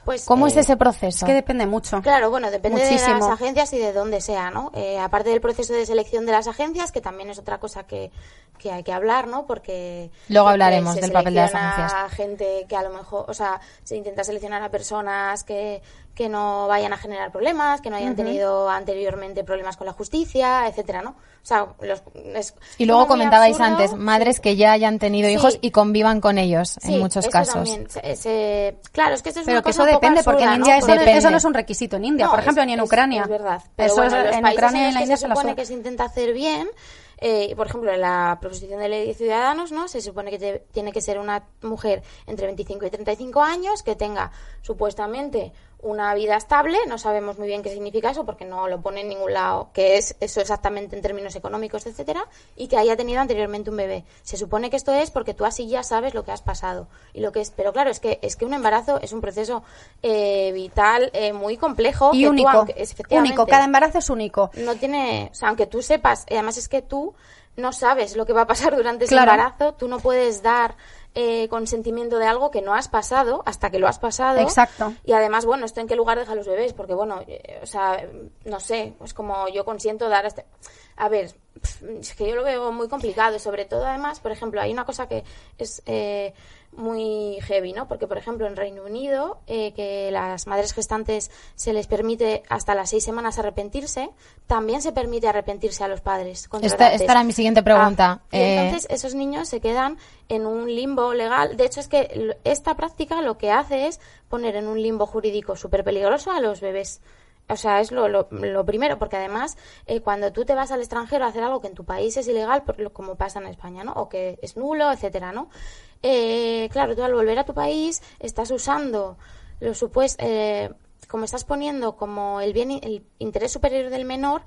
Pues, ¿Cómo es eh, ese proceso? Es que depende mucho. Claro, bueno, depende de las agencias y de dónde sea, ¿no? Eh, aparte del proceso de selección de las agencias, que también es otra cosa que, que hay que hablar, ¿no? Porque... Luego hablaremos del papel de las agencias. gente que a lo mejor, o sea, se intenta seleccionar a personas que, que no vayan a generar problemas, que no hayan tenido anteriormente problemas con la justicia, etcétera, ¿no? y luego comentabais antes, madres que ya hayan tenido hijos y convivan con ellos en muchos casos. claro, es que eso es Pero que eso depende, porque en India eso, no es un requisito en India, por ejemplo, ni en Ucrania. Es verdad. eso es, en Ucrania y en la India se, supone que se intenta hacer bien. Eh, por ejemplo, en la proposición de ley de ciudadanos, ¿no? Se supone que tiene que ser una mujer entre 25 y 35 años que tenga supuestamente una vida estable, no sabemos muy bien qué significa eso porque no lo pone en ningún lado, que es eso exactamente en términos económicos, etcétera, y que haya tenido anteriormente un bebé. Se supone que esto es porque tú así ya sabes lo que has pasado y lo que es, pero claro, es que es que un embarazo es un proceso eh, vital eh, muy complejo y único, único, cada embarazo es único. No tiene, o sea, aunque tú sepas, además es que tú no sabes lo que va a pasar durante ese embarazo, tú no puedes dar eh, consentimiento de algo que no has pasado hasta que lo has pasado. Exacto. Y además, bueno, esto en qué lugar deja los bebés, porque bueno, eh, o sea, no sé, pues como yo consiento dar este... A ver, es que yo lo veo muy complicado y sobre todo además, por ejemplo, hay una cosa que es eh, muy heavy, ¿no? Porque, por ejemplo, en Reino Unido, eh, que las madres gestantes se les permite hasta las seis semanas arrepentirse, también se permite arrepentirse a los padres. Esta, esta era mi siguiente pregunta. Ah, y Eh, entonces esos niños se quedan en un limbo legal. De hecho, es que esta práctica lo que hace es poner en un limbo jurídico súper peligroso a los bebés. O sea, es lo, lo, lo primero, porque además, eh, cuando tú te vas al extranjero a hacer algo que en tu país es ilegal, como pasa en España, ¿no? O que es nulo, etcétera, ¿no? Eh, claro, tú al volver a tu país estás usando lo supues- eh, como estás poniendo como el bien, el interés superior del menor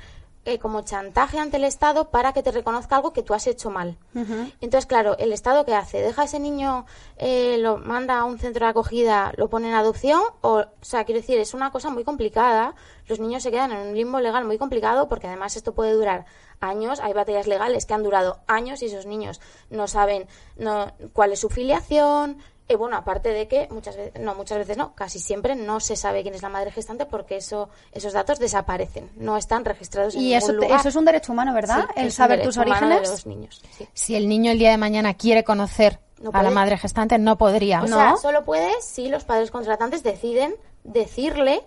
eh, como chantaje ante el Estado para que te reconozca algo que tú has hecho mal. Entonces, claro, el Estado qué hace? ¿Deja a ese niño, eh, lo manda a un centro de acogida, lo pone en adopción? O, o sea, quiero decir, es una cosa muy complicada. Los niños se quedan en un limbo legal muy complicado porque además esto puede durar años. Hay batallas legales que han durado años y esos niños no saben no, cuál es su filiación. Y bueno, aparte de que muchas veces, no, muchas veces no, casi siempre no se sabe quién es la madre gestante porque eso, esos datos desaparecen, no están registrados en Y ningún eso, lugar. eso es un derecho humano, ¿verdad? Sí, el saber tus de orígenes. los niños, sí. si el niño el día de mañana quiere conocer No a la madre gestante, no podría. O ¿No? sea, solo puede si los padres contratantes deciden decirle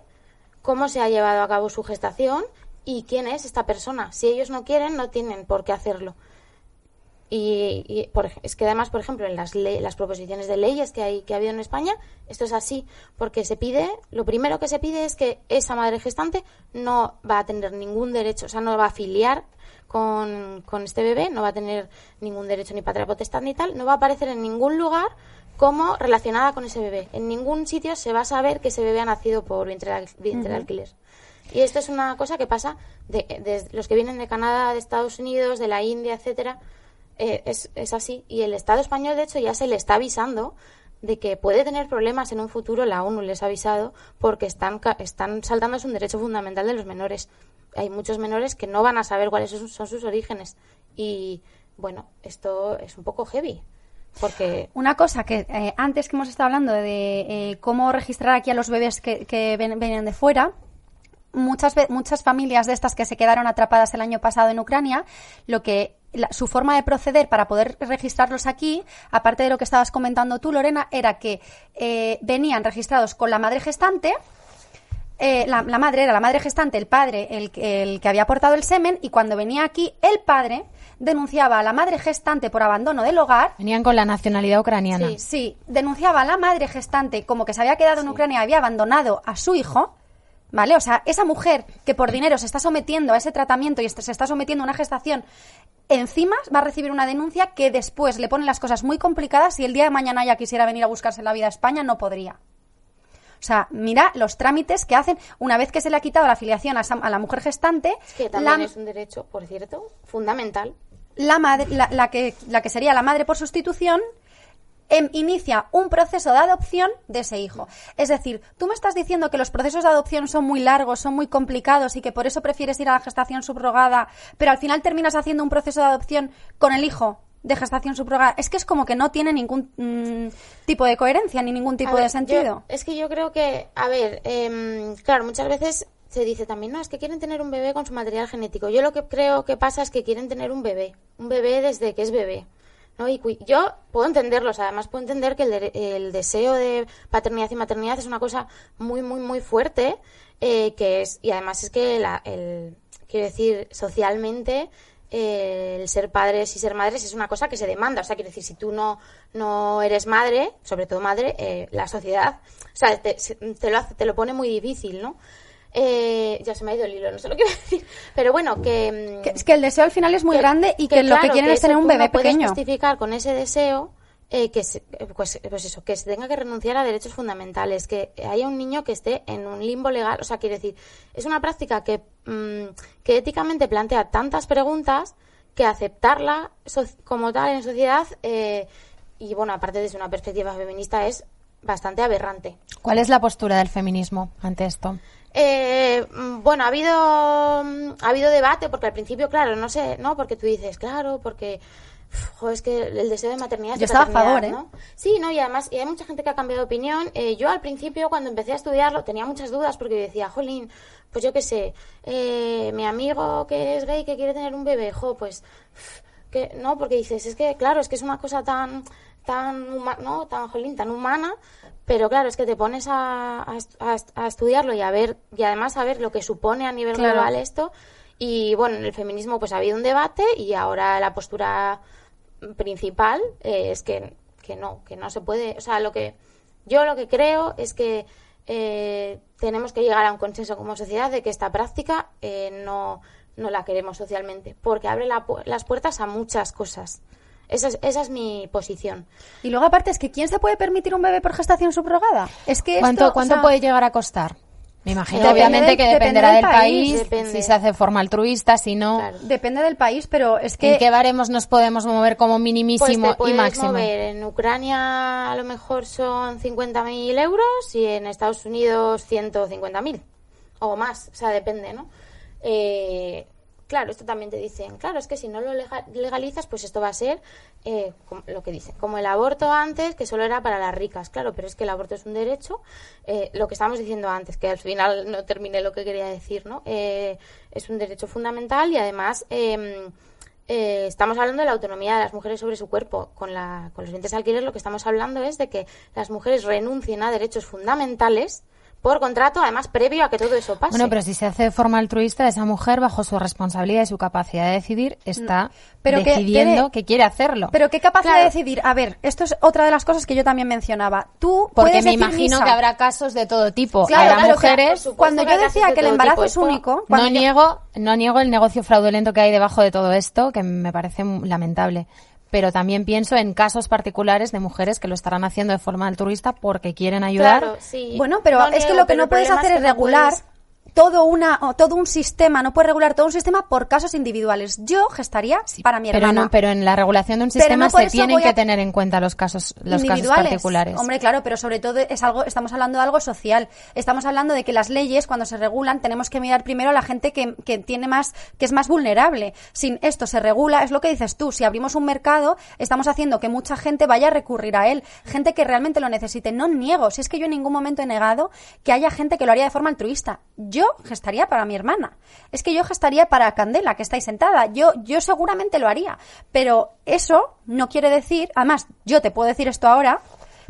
cómo se ha llevado a cabo su gestación y quién es esta persona. Si ellos no quieren, no tienen por qué hacerlo. Y, y por es que además, por ejemplo, en las, le- las proposiciones de leyes que, hay, que ha habido en España, esto es así, porque se pide, lo primero que se pide es que esa madre gestante no va a tener ningún derecho, o sea, no va a afiliar con, con este bebé, no va a tener ningún derecho ni patria potestad ni tal, no va a aparecer en ningún lugar como relacionada con ese bebé. En ningún sitio se va a saber que ese bebé ha nacido por vientre de, al- vientre de alquiler. Y esto es una cosa que pasa de, de los que vienen de Canadá, de Estados Unidos, de la India, etcétera. Eh, es, es así. Y el Estado español, de hecho, ya se le está avisando de que puede tener problemas en un futuro. La ONU les ha avisado porque están, están saltándose un derecho fundamental de los menores. Hay muchos menores que no van a saber cuáles son, son sus orígenes. Y bueno, esto es un poco heavy. Porque Una cosa que eh, antes que hemos estado hablando de eh, cómo registrar aquí a los bebés que, que ven- venían de fuera, muchas, muchas familias de estas que se quedaron atrapadas el año pasado en Ucrania, lo que la- su forma de proceder para poder registrarlos aquí, aparte de lo que estabas comentando tú, Lorena, era que eh, venían registrados con la madre gestante. eh, la, la madre era la madre gestante, el padre el, que- el que había aportado el semen, y cuando venía aquí, el padre denunciaba a la madre gestante por abandono del hogar Venían con la nacionalidad ucraniana. Sí. Sí, denunciaba a la madre gestante como que se había quedado en Ucrania y había abandonado a su hijo. ¿Vale? O sea, esa mujer que por dinero se está sometiendo a ese tratamiento y se está sometiendo a una gestación, encima va a recibir una denuncia que después le pone las cosas muy complicadas y el día de mañana ella quisiera venir a buscarse la vida a España, no podría. O sea, mira los trámites que hacen una vez que se le ha quitado la afiliación a, esa- a la mujer gestante, es que también la, es un derecho, por cierto, fundamental. la madre, la, la que, la que sería la madre por sustitución, em, inicia un proceso de adopción de ese hijo. Es decir, tú me estás diciendo que los procesos de adopción son muy largos, son muy complicados y que por eso prefieres ir a la gestación subrogada, pero al final terminas haciendo un proceso de adopción con el hijo de gestación subrogada. Es que es como que no tiene ningún mm, tipo de coherencia ni ningún tipo ver, de sentido. yo- es que yo creo que, a ver, em, claro, muchas veces se dice también, no, es que quieren tener un bebé con su material genético. Yo lo que creo que pasa es que quieren tener un bebé, un bebé desde que es bebé. ¿No? Y yo puedo entenderlos, además puedo entender que el, dere- el deseo de paternidad y maternidad es una cosa muy, muy, muy fuerte, eh, que es, y además es que la, el, quiero decir, socialmente, eh, el ser padres y ser madres es una cosa que se demanda. O sea, quiero decir, si tú no, no eres madre, sobre todo madre, eh, la sociedad, o sea, te, te lo hace, te lo pone muy difícil, ¿no? Eh, ya se me ha ido el hilo, no sé lo que iba a decir. Pero bueno, que... Que- es que el deseo al final es muy que- grande y que, lo que claro, quieren es tener un bebé pequeño. justificar con ese deseo eh, que se, eh, pues, pues eso, que se tenga que renunciar a derechos fundamentales, que haya un niño que esté en un limbo legal. O sea, quiere decir, es una práctica que, mm, que éticamente plantea tantas preguntas que aceptarla so- como tal en sociedad, eh, y bueno, aparte desde una perspectiva feminista, es bastante aberrante. ¿Cuál es la postura del feminismo ante esto? Eh, mm, bueno, ha habido mm, ha habido debate porque al principio, claro, no sé, no, porque tú dices, claro, porque Jo, es que el deseo de maternidad. Yo es estaba a favor, ¿eh? ¿no? Sí, no, y además, y hay mucha gente que ha cambiado de opinión. Eh, yo al principio, cuando empecé a estudiarlo, tenía muchas dudas porque decía, jolín, pues yo qué sé, eh, mi amigo que es gay que quiere tener un bebé, jo, pues. que no, porque dices, es que, claro, es que es una cosa tan, tan, huma- ¿no? Tan, jolín, tan humana, pero claro, es que te pones a, a est- a est- a estudiarlo y a ver, y además a ver lo que supone a nivel Claro. global esto. Y bueno, en el feminismo pues ha habido un debate y ahora la postura principal eh, es que, que no, que no se puede, o sea, lo que yo lo que creo es que eh, tenemos que llegar a un consenso como sociedad de que esta práctica eh, no, no la queremos socialmente, porque abre la las puertas a muchas cosas. Esa es, esa es mi posición. Y luego aparte es que ¿quién se puede permitir un bebé por gestación subrogada? Es que ¿Cuánto, esto, o cuánto sea, puede llegar a costar? Me imagino, Depende obviamente, del- que depende dependerá del del país, país, depende. si se hace de forma altruista, si no. Claro. Depende del país, pero es que ¿En qué baremos nos podemos mover como Pues minimísimo te puedes y máximo? mover. En Ucrania a lo mejor son 50.000 euros y en Estados Unidos 150.000 o más, o sea, depende, ¿no? Eh, claro, esto también te dicen, claro, es que si no lo lega- legalizas, pues esto va a ser eh, lo que dicen, como el aborto antes, que solo era para las ricas, claro, pero es que el aborto es un derecho, eh, lo que estábamos diciendo antes, que al final no terminé lo que quería decir, ¿no? Eh, es un derecho fundamental y además... em, eh, estamos hablando de la autonomía de las mujeres sobre su cuerpo. Con, la, con los bienes de alquiler lo que estamos hablando es de que las mujeres renuncien a derechos fundamentales por contrato, además previo a que todo eso pase. Bueno, pero si se hace de forma altruista, esa mujer, bajo su responsabilidad y su capacidad de decidir, está Pero que decidiendo tiene- que quiere hacerlo. Pero qué capacidad Claro. de decidir. A ver, esto es otra de las cosas que yo también mencionaba. Tú Porque puedes me decir imagino misa. que habrá casos de todo tipo. Claro, habrá pero que- mujeres. supuesto cuando que yo decía de que el embarazo tipo. es único, No yo- niego, no niego el negocio fraudulento que hay debajo de todo esto, que me parece lamentable. Pero también pienso en casos particulares de mujeres que lo estarán haciendo de forma altruista porque quieren ayudar. Claro, sí. Bueno, pero No es que lo que no puedes hacer es, no regular puedes- todo una todo un sistema, no puedes regular todo un sistema por casos individuales. Yo gestaría para mi pero, hermana. no, pero en la regulación de un sistema no se tienen que tener en cuenta los casos, los casos particulares. Hombre, claro, pero sobre todo es algo, estamos hablando de algo social. Estamos hablando de que las leyes, cuando se regulan, tenemos que mirar primero a la gente que, que tiene más, que es más vulnerable. Sin esto se regula, es lo que dices tú. Si abrimos un mercado, estamos haciendo que mucha gente vaya a recurrir a él. Gente que realmente lo necesite. No niego, si es que yo en ningún momento he negado que haya gente que lo haría de forma altruista. Yo gestaría para mi hermana. Es que yo gestaría para Candela, que está sentada. Yo, yo seguramente lo haría. Pero eso no quiere decir, además, yo te puedo decir esto ahora,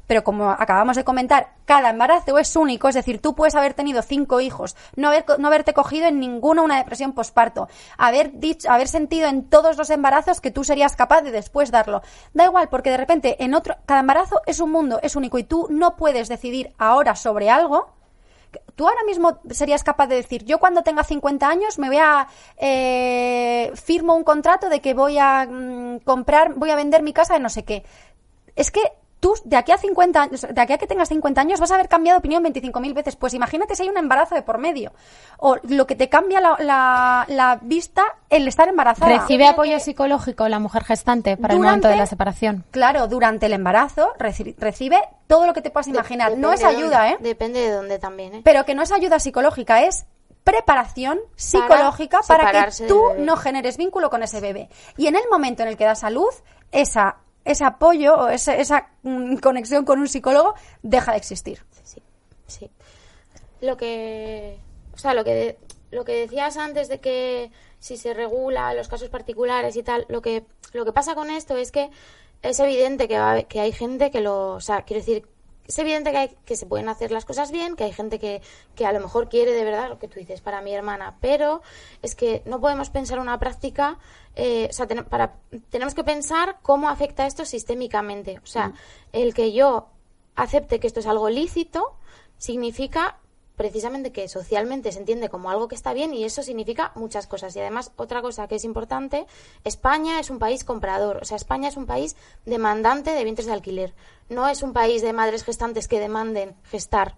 pero como acabamos de comentar, cada embarazo es único, es decir, tú puedes haber tenido cinco hijos, no, haber, no haberte cogido en ninguna una depresión posparto, haber dicho, haber sentido en todos los embarazos que tú serías capaz de después darlo. Da igual, porque de repente en otro, cada embarazo es un mundo, es único y tú no puedes decidir ahora sobre algo. Tú ahora mismo serías capaz de decir, yo cuando tenga 50 años me voy a eh, firmo un contrato de que voy a mm, comprar, voy a vender mi casa de no sé qué. Es que tú de aquí a 50 años, de aquí a que tengas 50 años vas a haber cambiado de opinión 25.000 veces. Pues imagínate si hay un embarazo de por medio. O lo que te cambia la, la- la vista el estar embarazada. ¿Recibe apoyo psicológico la mujer gestante para el momento de la separación? Claro, durante el embarazo reci- recibe todo lo que te puedas imaginar. no es ayuda, dónde- ¿eh? Depende de dónde también, ¿eh? Pero que no es ayuda psicológica, es preparación psicológica para, separarse que tú no generes vínculo con ese bebé. Y en el momento en el que das a luz, esa, ese apoyo o ese- esa mm, conexión con un psicólogo deja de existir. Sí, sí. Lo que, o sea, lo que, lo que decías antes de que si se regula los casos particulares y tal, lo que, lo que pasa con esto es que es evidente que, va que hay gente que lo, o sea, quiero decir, es evidente que, hay, que se pueden hacer las cosas bien, que hay gente que, que a lo mejor quiere de verdad lo que tú dices para mi hermana, pero es que no podemos pensar una práctica, eh, o sea, ten- para, tenemos que pensar cómo afecta esto sistémicamente. O sea, el que yo acepte que esto es algo lícito significa precisamente que socialmente se entiende como algo que está bien y eso significa muchas cosas. Y además, otra cosa que es importante, España es un país comprador, o sea, España es un país demandante de vientres de alquiler, no es un país de madres gestantes que demanden gestar.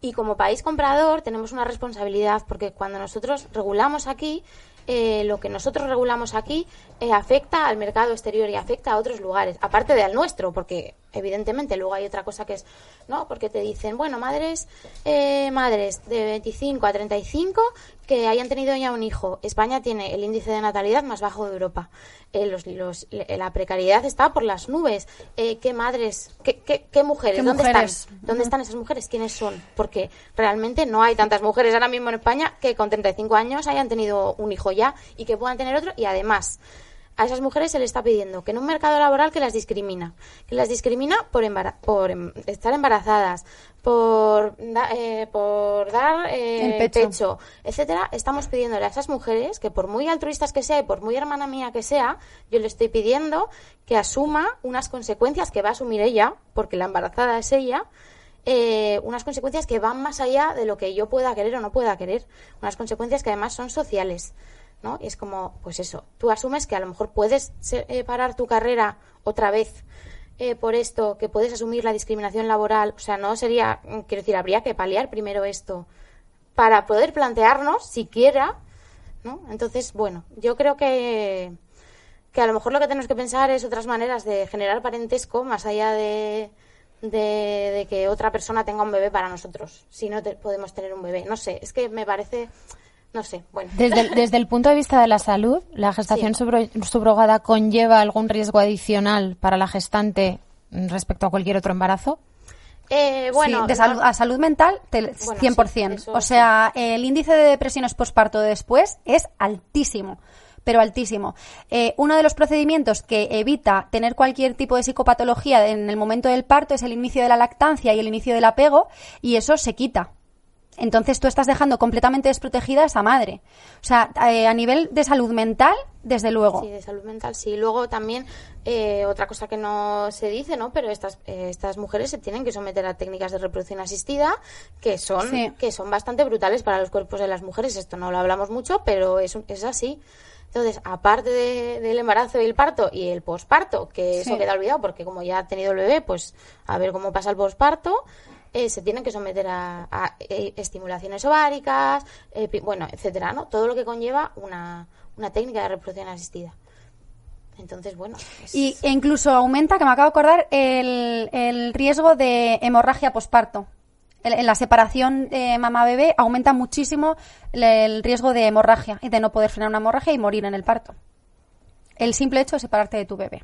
Y como país comprador tenemos una responsabilidad porque cuando nosotros regulamos aquí, eh, lo que nosotros regulamos aquí eh, afecta al mercado exterior y afecta a otros lugares, aparte del nuestro, porque evidentemente. Luego hay otra cosa que es, ¿no? Porque te dicen, bueno, madres, eh, madres de 25 a 35 que hayan tenido ya un hijo. España tiene el índice de natalidad más bajo de Europa. Eh, los, los, la precariedad está por las nubes. Eh, ¿Qué madres, qué, qué, qué mujeres? ¿Qué ¿Dónde mujeres? están? ¿Dónde están esas mujeres? ¿Quiénes son? Porque realmente no hay tantas mujeres ahora mismo en España que con 35 años hayan tenido un hijo ya y que puedan tener otro. Y además, a esas mujeres se les está pidiendo que en un mercado laboral que las discrimina, que las discrimina por, embara- por em- estar embarazadas, por, da- eh, por dar eh, El pecho. etcétera, estamos pidiéndole a esas mujeres que por muy altruistas que sea y por muy hermana mía que sea, yo le estoy pidiendo que asuma unas consecuencias que va a asumir ella, porque la embarazada es ella, eh, unas consecuencias que van más allá de lo que yo pueda querer o no pueda querer, unas consecuencias que además son sociales. ¿No? Es como, pues eso, tú asumes que a lo mejor puedes eh, parar tu carrera otra vez eh, por esto, que puedes asumir la discriminación laboral, o sea, no sería, mm, quiero decir, habría que paliar primero esto para poder plantearnos siquiera, ¿no? Entonces, bueno, yo creo que, que a lo mejor lo que tenemos que pensar es otras maneras de generar parentesco más allá de, de, de que otra persona tenga un bebé para nosotros, si no te- podemos tener un bebé. No sé, es que me parece, no sé, bueno. Desde el, desde el punto de vista de la salud, ¿la gestación Sí. subro- subrogada conlleva algún riesgo adicional para la gestante respecto a cualquier otro embarazo? Eh, bueno, Sí, de no- salud, a salud mental, te- Bueno, 100%. sí, eso o sea, el índice de depresiones posparto después es altísimo, pero altísimo. Eh, uno de los procedimientos que evita tener cualquier tipo de psicopatología en el momento del parto es el inicio de la lactancia y el inicio del apego, y eso se quita. Entonces tú estás dejando completamente desprotegida a esa madre. O sea, eh, a nivel de salud mental, desde luego. Sí, de salud mental, sí. Luego también, eh, otra cosa que no se dice, ¿no? Pero estas, eh, estas mujeres se tienen que someter a técnicas de reproducción asistida que son, Sí. que son bastante brutales para los cuerpos de las mujeres. Esto no lo hablamos mucho, pero es, es así. Entonces, aparte de- del embarazo y el parto y el posparto, que eso queda olvidado porque como ya ha tenido el bebé, pues a ver cómo pasa el posparto, eh, se tienen que someter a, eh, estimulaciones ováricas, eh, bueno, etcétera, ¿no? Todo lo que conlleva una, una técnica de reproducción asistida. Entonces, bueno. Y, e incluso aumenta, que me acabo de acordar, el, el riesgo de hemorragia posparto. En, la separación mamá-bebé aumenta muchísimo el, el riesgo de hemorragia y de no poder frenar una hemorragia y morir en el parto. El simple hecho de separarte de tu bebé.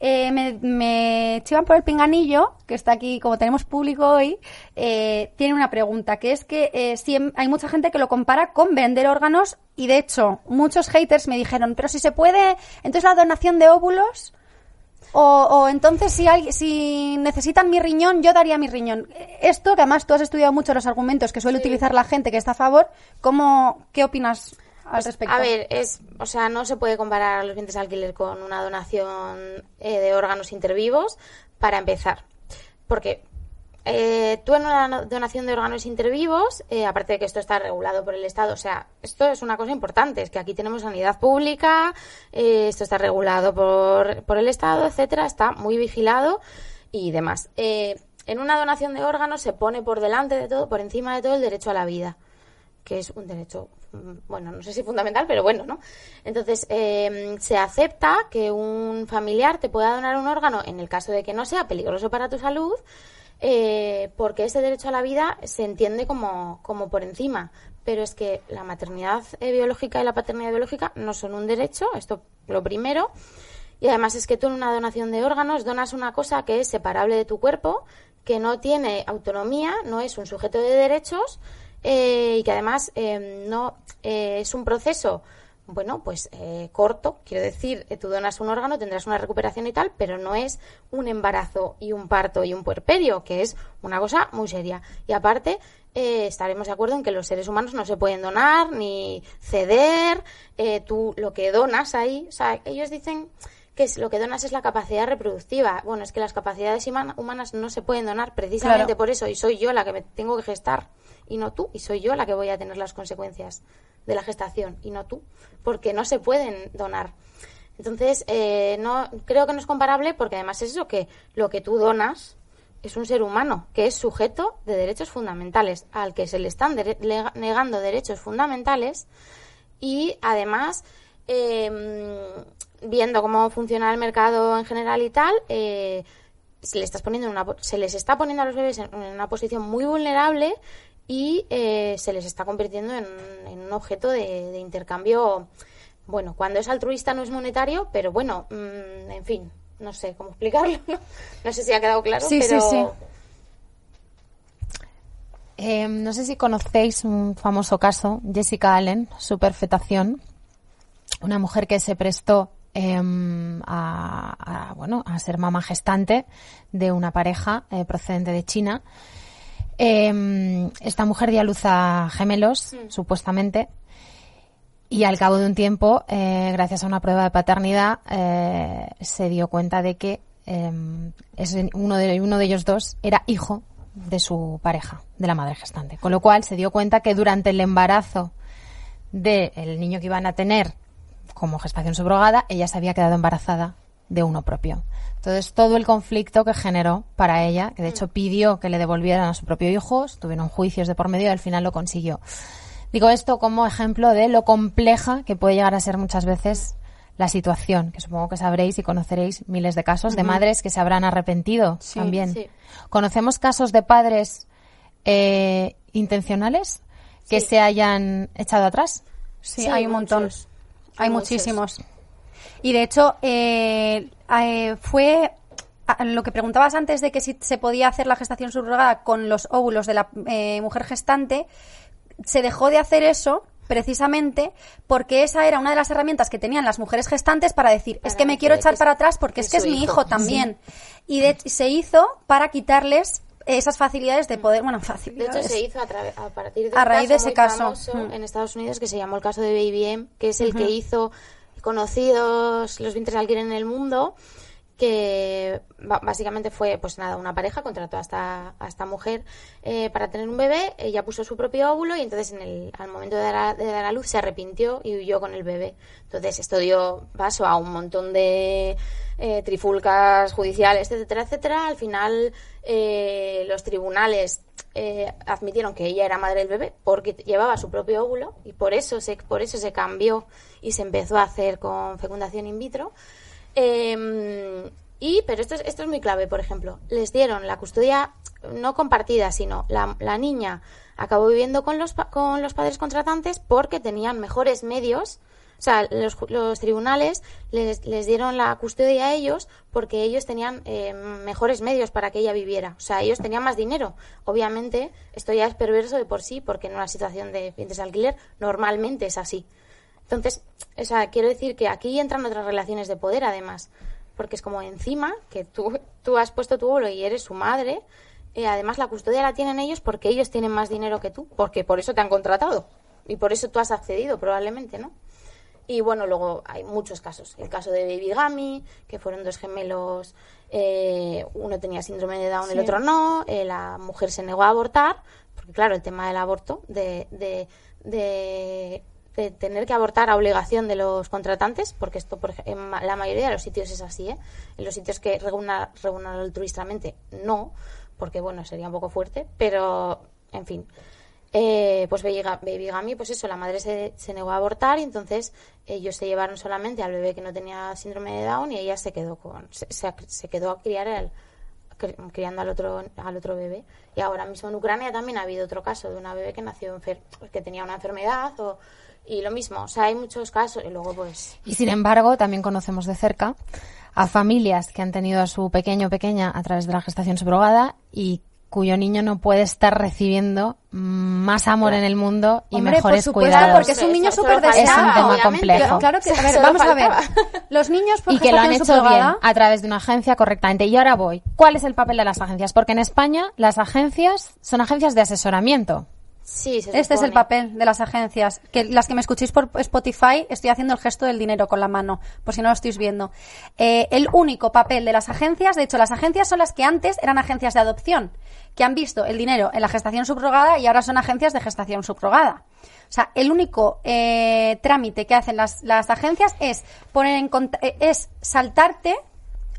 Eh, me, me chivan por el pinganillo, que está aquí, como tenemos público hoy, eh, tiene una pregunta, que es que eh, siem- hay mucha gente que lo compara con vender órganos y de hecho muchos haters me dijeron, pero si se puede, entonces la donación de óvulos o, o entonces si, hay, si necesitan mi riñón, yo daría mi riñón. Esto, que además tú has estudiado mucho los argumentos que suele utilizar la gente que está a favor, ¿cómo, ¿qué opinas al respecto? A ver, es, o sea, no se puede comparar los vientres de alquiler con una donación eh, de órganos intervivos para empezar. Porque eh, tú en una donación de órganos intervivos, eh, aparte de que esto está regulado por el Estado, o sea, esto es una cosa importante, es que aquí tenemos sanidad pública, eh, esto está regulado por, por el Estado, etcétera, está muy vigilado y demás. Eh, en una donación de órganos se pone por delante de todo, por encima de todo, el derecho a la vida que es un derecho, mm, bueno, no sé si fundamental, pero bueno, ¿no? Entonces, eh, se acepta que un familiar te pueda donar un órgano en el caso de que no sea peligroso para tu salud, eh, porque ese derecho a la vida se entiende como, como por encima. Pero es que la maternidad eh, biológica y la paternidad biológica no son un derecho, esto lo primero. Y además es que tú en una donación de órganos donas una cosa que es separable de tu cuerpo, que no tiene autonomía, no es un sujeto de derechos eh, y que además eh, no eh, es un proceso, bueno, pues eh, corto, quiero decir, eh, tú donas un órgano, tendrás una recuperación y tal, pero no es un embarazo y un parto y un puerperio, que es una cosa muy seria. Y aparte, eh, estaremos de acuerdo en que los seres humanos no se pueden donar ni ceder, eh, tú lo que donas ahí, o sea, ellos dicen que lo que donas es la capacidad reproductiva. Bueno, es que las capacidades human- humanas no se pueden donar precisamente Claro. por eso, y soy yo la que me tengo que gestar, y no tú, y soy yo la que voy a tener las consecuencias de la gestación, y no tú, porque no se pueden donar. Entonces, eh, no creo que no es comparable porque además es eso que lo que tú donas es un ser humano que es sujeto de derechos fundamentales al que se le están negando derechos fundamentales y además eh, viendo cómo funciona el mercado en general y tal, eh, se, le estás poniendo en una, se les está poniendo a los bebés en, una posición muy vulnerable y eh, se les está convirtiendo en, un objeto de, intercambio. Bueno, cuando es altruista no es monetario, pero bueno, mm, en fin, no sé cómo explicarlo. No, sé si ha quedado claro, sí, pero... Sí, sí. Em, no sé si conocéis un famoso caso, Jessica Allen, su perfectación, una mujer que se prestó em, a, bueno, a ser mamá gestante de una pareja eh, procedente de China. Em, esta mujer dio a luz a gemelos, mm. supuestamente, y al cabo de un tiempo, eh, gracias a una prueba de paternidad, eh, se dio cuenta de que uno, de, uno de ellos dos era hijo de su pareja, de la madre gestante. Con lo cual se dio cuenta que durante el embarazo del niño que iban a tener como gestación subrogada, ella se había quedado embarazada de uno propio. Entonces, todo el conflicto que generó para ella, que de hecho pidió que le devolvieran a su propio hijo, tuvieron juicios de por medio y al final lo consiguió. Digo esto como ejemplo de lo compleja que puede llegar a ser muchas veces la situación, que supongo que sabréis y conoceréis miles de casos de madres que se habrán arrepentido también. ¿Conocemos casos de padres eh, intencionales que se hayan echado atrás? Sí, hay un montón. Hay muchísimos. Y de hecho, eh, eh, fue lo que preguntabas antes de que si se podía hacer la gestación subrogada con los óvulos de la mujer gestante, se dejó de hacer eso precisamente porque esa era una de las herramientas que tenían las mujeres gestantes para decir, es que me quiero echar para atrás porque es que es mi hijo, también. Y se hizo para quitarles esas facilidades de poder, bueno, facilidades. De hecho, se hizo a, partir de a raíz de ese caso mm. en Estados Unidos que se llamó el caso de Baby M, que es el que hizo conocidos los vientres de alquiler en el mundo que básicamente fue pues nada una pareja contrató a esta, mujer eh, para tener un bebé. Ella puso su propio óvulo y entonces en el, al momento de dar, a, de dar a luz se arrepintió y huyó con el bebé. Entonces esto dio paso a un montón de eh, trifulcas judiciales etcétera etcétera. Al final eh, los tribunales admitieron que ella era madre del bebé porque llevaba su propio óvulo y por eso se por eso se cambió y se empezó a hacer con fecundación in vitro Em, y, pero esto es, esto es muy clave, por ejemplo, les dieron la custodia no compartida, sino la, la niña acabó viviendo con los, con los padres contratantes porque tenían mejores medios. O sea, los, los tribunales les, dieron la custodia a ellos porque ellos tenían eh, mejores medios para que ella viviera. O sea, ellos tenían más dinero. Obviamente, esto ya es perverso de por sí porque en una situación de vientres de alquiler normalmente es así. Entonces, o sea, quiero decir que aquí entran otras relaciones de poder, además, porque es como encima que tú, tú has puesto tu óvulo y eres su madre, y además la custodia la tienen ellos porque ellos tienen más dinero que tú, porque por eso te han contratado y por eso tú has accedido, probablemente, ¿no? Y bueno, luego hay muchos casos. El caso de Baby Gami, que fueron dos gemelos, eh, uno tenía síndrome de Down, el otro no, eh, la mujer se negó a abortar, porque claro, el tema del aborto, de, de, de de tener que abortar a obligación de los contratantes, porque esto por en la mayoría de los sitios es así, ¿eh? en los sitios que regulan, altruistamente no, porque bueno, sería un poco fuerte, pero en fin. Eh, pues Baby Gami, pues eso, la madre se, se, negó a abortar y entonces ellos se llevaron solamente al bebé que no tenía síndrome de Down y ella se quedó con se, quedó a criar el, criando al otro al otro bebé. Y ahora mismo en Ucrania también ha habido otro caso de una bebé que nació que tenía una enfermedad o y lo mismo, o sea, hay muchos casos y luego pues... Y sin embargo, también conocemos de cerca a familias que han tenido a su pequeño o pequeña a través de la gestación subrogada y cuyo niño no puede estar recibiendo más amor en el mundo y mejores por cuidados. porque es un niño súper deseado. Es un tema complejo. Claro que, a ver, vamos a ver. Los niños por Y que lo han hecho bien a través de una agencia correctamente. Y ahora voy. ¿Cuál es el papel de las agencias? Porque en España las agencias son agencias de asesoramiento. Sí, este es el papel de las agencias. Que las que me escuchéis por Spotify, estoy haciendo el gesto del dinero con la mano, por si no lo estáis viendo. Eh, el único papel de las agencias, de hecho, las agencias son las que antes eran agencias de adopción, que han visto el dinero en la gestación subrogada y ahora son agencias de gestación subrogada. O sea, el único eh, trámite que hacen las, las agencias es poner en eh, es saltarte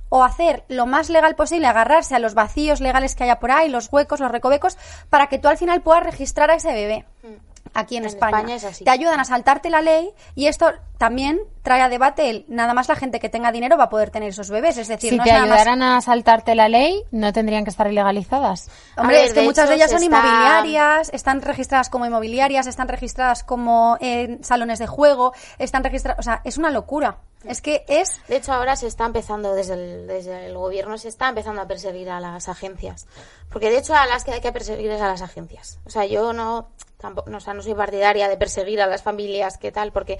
o hacer lo más legal posible, agarrarse a los vacíos legales que haya por ahí, los huecos, los recovecos, para que tú al final puedas registrar a ese bebé. Mm. aquí en, En España. España es así. Te ayudan a saltarte la ley y esto también trae a debate el nada más la gente que tenga dinero va a poder tener esos bebés. Es decir, Si no te es nada más- ayudaran a saltarte la ley, no tendrían que estar ilegalizadas. Hombre, ver, es que de muchas de ellas son inmobiliarias, están registradas como inmobiliarias, están registradas como en salones de juego, están registradas, o sea, es una locura. Es que es De hecho, ahora se está empezando, desde el, desde el gobierno, se está empezando a perseguir a las agencias. Porque de hecho, a las que hay que perseguir es a las agencias. O sea, yo no, tampoco, no, o sea, no soy partidaria de perseguir a las familias, ¿qué tal? Porque,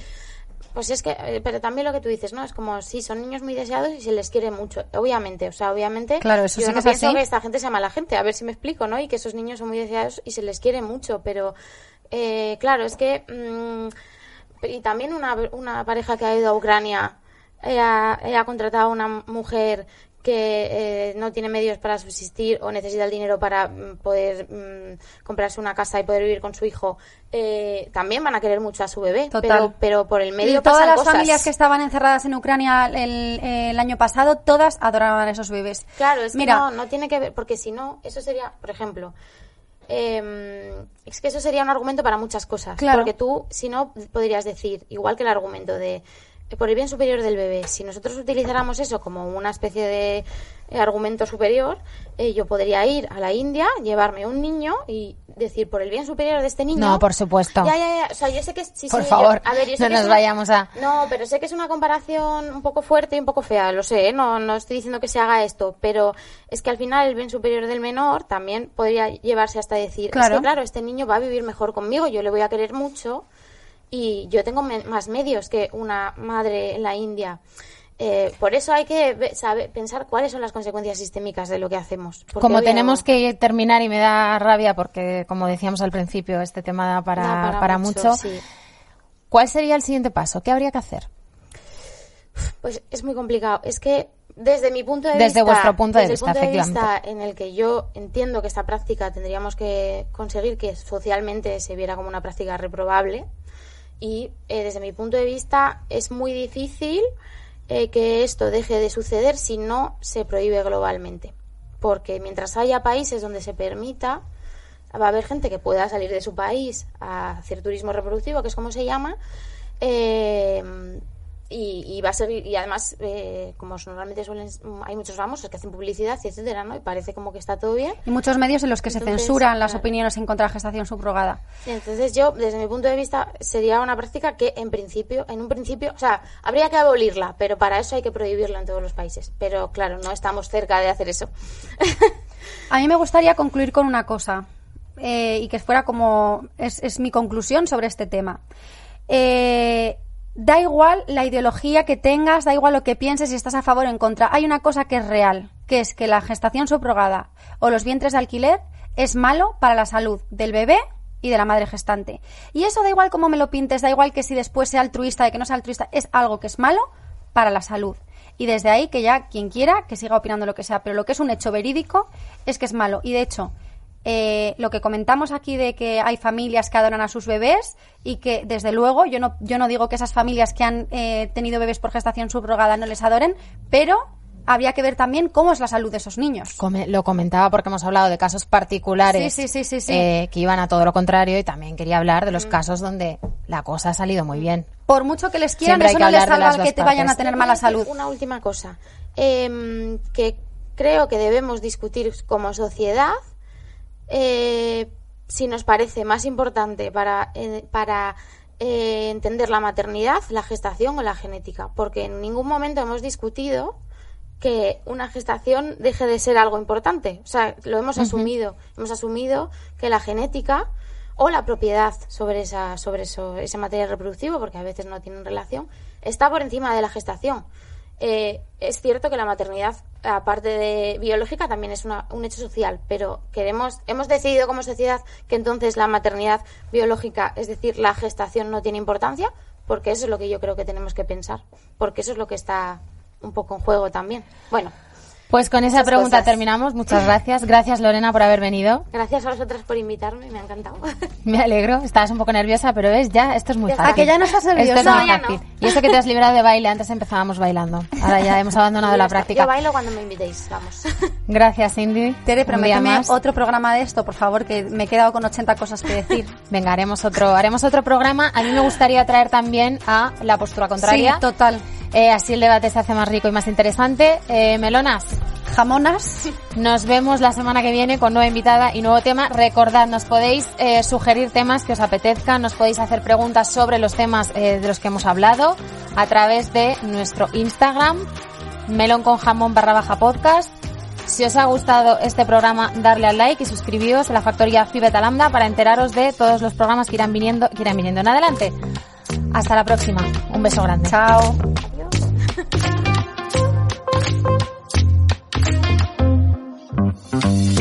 pues es que, eh, pero también lo que tú dices, ¿no? Es como, sí, son niños muy deseados y se les quiere mucho. Obviamente, o sea, obviamente. Claro, eso yo sí no que es pienso así. que esta gente sea mala gente, a ver si me explico, ¿no? Y que esos niños son muy deseados y se les quiere mucho, pero, eh, claro, es que. mm, y también una, una pareja que ha ido a Ucrania ella, ella ha contratado a una mujer que eh, no tiene medios para subsistir o necesita el dinero para mm, poder mm, comprarse una casa y poder vivir con su hijo, eh, también van a querer mucho a su bebé, Total. pero, pero por el medio y todas pasan las cosas. familias que estaban encerradas en Ucrania el, el año pasado, todas adoraban a esos bebés. Claro, es Mira, que no, no tiene que ver, porque si no, eso sería, por ejemplo, eh, es que eso sería un argumento para muchas cosas. Claro. Porque tú, si no, podrías decir, igual que el argumento de por el bien superior del bebé, si nosotros utilizáramos eso como una especie de eh, argumento superior, eh, yo podría ir a la India, llevarme un niño y decir por el bien superior de este niño. No, por supuesto. Ya, ya, ya. O sea, yo sé que sí, Por sí, yo- favor, a ver, yo sé no que nos una- vayamos a- no, pero sé que es una comparación un poco fuerte y un poco fea, lo sé, ¿eh? no, no estoy diciendo que se haga esto, pero es que al final el bien superior del menor también podría llevarse hasta decir, Claro. es que claro, este niño va a vivir mejor conmigo, yo le voy a querer mucho y yo tengo me- más medios que una madre en la India. Eh, por eso hay que saber, pensar cuáles son las consecuencias sistémicas de lo que hacemos. Como tenemos que terminar y me da rabia porque, como decíamos al principio, este tema da para, da para, mucho. sí. ¿Cuál sería el siguiente paso? ¿Qué habría que hacer? Pues es muy complicado. Es que desde mi punto de Desde vista, vuestro punto de desde el vista, punto de vista en el que yo entiendo que esta práctica tendríamos que conseguir que socialmente se viera como una práctica reprobable y eh, desde mi punto de vista es muy difícil eh, que esto deje de suceder si no se prohíbe globalmente. Porque mientras haya países donde se permita, va a haber gente que pueda salir de su país a hacer turismo reproductivo, que es como se llama, eh, y, va a seguir, y además, eh, como normalmente suelen, hay muchos famosos que hacen publicidad, y etcétera, ¿no? Y parece como que está todo bien. y muchos medios en los que se censuran las opiniones en contra de gestación subrogada. Entonces yo, desde mi punto de vista, sería una práctica que en principio, en un principio, o sea, habría que abolirla, pero para eso hay que prohibirla en todos los países. Pero claro, no estamos cerca de hacer eso. A mí me gustaría concluir con una cosa eh, y que fuera como es, es mi conclusión sobre este tema. Eh, da igual la ideología que tengas, da igual lo que pienses si estás a favor o en contra. Hay una cosa que es real, que es que la gestación subrogada o los vientres de alquiler es malo para la salud del bebé y de la madre gestante. Y eso da igual cómo me lo pintes, da igual que si después sea altruista, de que no sea altruista, es algo que es malo para la salud. Y desde ahí que ya quien quiera que siga opinando lo que sea, pero lo que es un hecho verídico es que es malo. Y de hecho, eh, lo que comentamos aquí de que hay familias que adoran a sus bebés y que desde luego yo no, yo no digo que esas familias que han eh, tenido bebés por gestación subrogada no les adoren, pero habría que ver también cómo es la salud de esos niños. Come- lo comentaba porque hemos hablado de casos particulares Sí, sí, sí, sí, sí. eh, que iban a todo lo contrario y también quería hablar de los casos donde la cosa ha salido muy bien. Por mucho que les quieran, Siempre eso que no les salva que te vayan a tener mala salud. Una última cosa em, que creo que debemos discutir como sociedad eh, si nos parece más importante para, eh, para eh, entender la maternidad, la gestación o la genética, porque en ningún momento hemos discutido que una gestación deje de ser algo importante. O sea, lo hemos asumido. Hemos asumido que la genética o la propiedad sobre esa sobre eso, ese material reproductivo, porque a veces no tienen relación, está por encima de la gestación. Eh, es cierto que la maternidad, aparte de biológica, también es una- un hecho social, pero queremos, hemos decidido como sociedad que entonces la maternidad biológica, es decir, la gestación, no tiene importancia, porque eso es lo que yo creo que tenemos que pensar, porque eso es lo que está un poco en juego también. Bueno, Pues con esa pregunta cosas. terminamos. Muchas gracias. Gracias Lorena por haber venido. Gracias a vosotras por invitarme, me ha encantado. Me alegro. Estabas un poco nerviosa, pero ves, ya, esto es muy fácil. ¿A que ya no estás nerviosa? Esto es muy No, fácil. no. Y eso que te has librado de baile, antes empezábamos bailando. Ahora ya hemos abandonado la práctica. Yo bailo cuando me invitéis, vamos. Gracias, Cindy. Tere, prométeme otro programa de esto, por favor, que me he quedado con 80 cosas que decir. Venga, haremos otro, haremos otro programa. A mí me gustaría traer también a la postura contraria. Sí, total. Eh, así el debate se hace más rico y más interesante. Eh, Melonas, Jamonas. nos vemos la semana que viene con nueva invitada y nuevo tema. Recordad, nos podéis eh, sugerir temas que os apetezcan, nos podéis hacer preguntas sobre los temas de los que hemos hablado a través de nuestro Instagram, melón con jamón barra baja podcast. Si os ha gustado este programa, darle al like y suscribiros a la factoría Phi Beta Lambda para enteraros de todos los programas que irán viniendo, que irán viniendo en adelante. Hasta la próxima. Un beso grande. Chao. Adiós.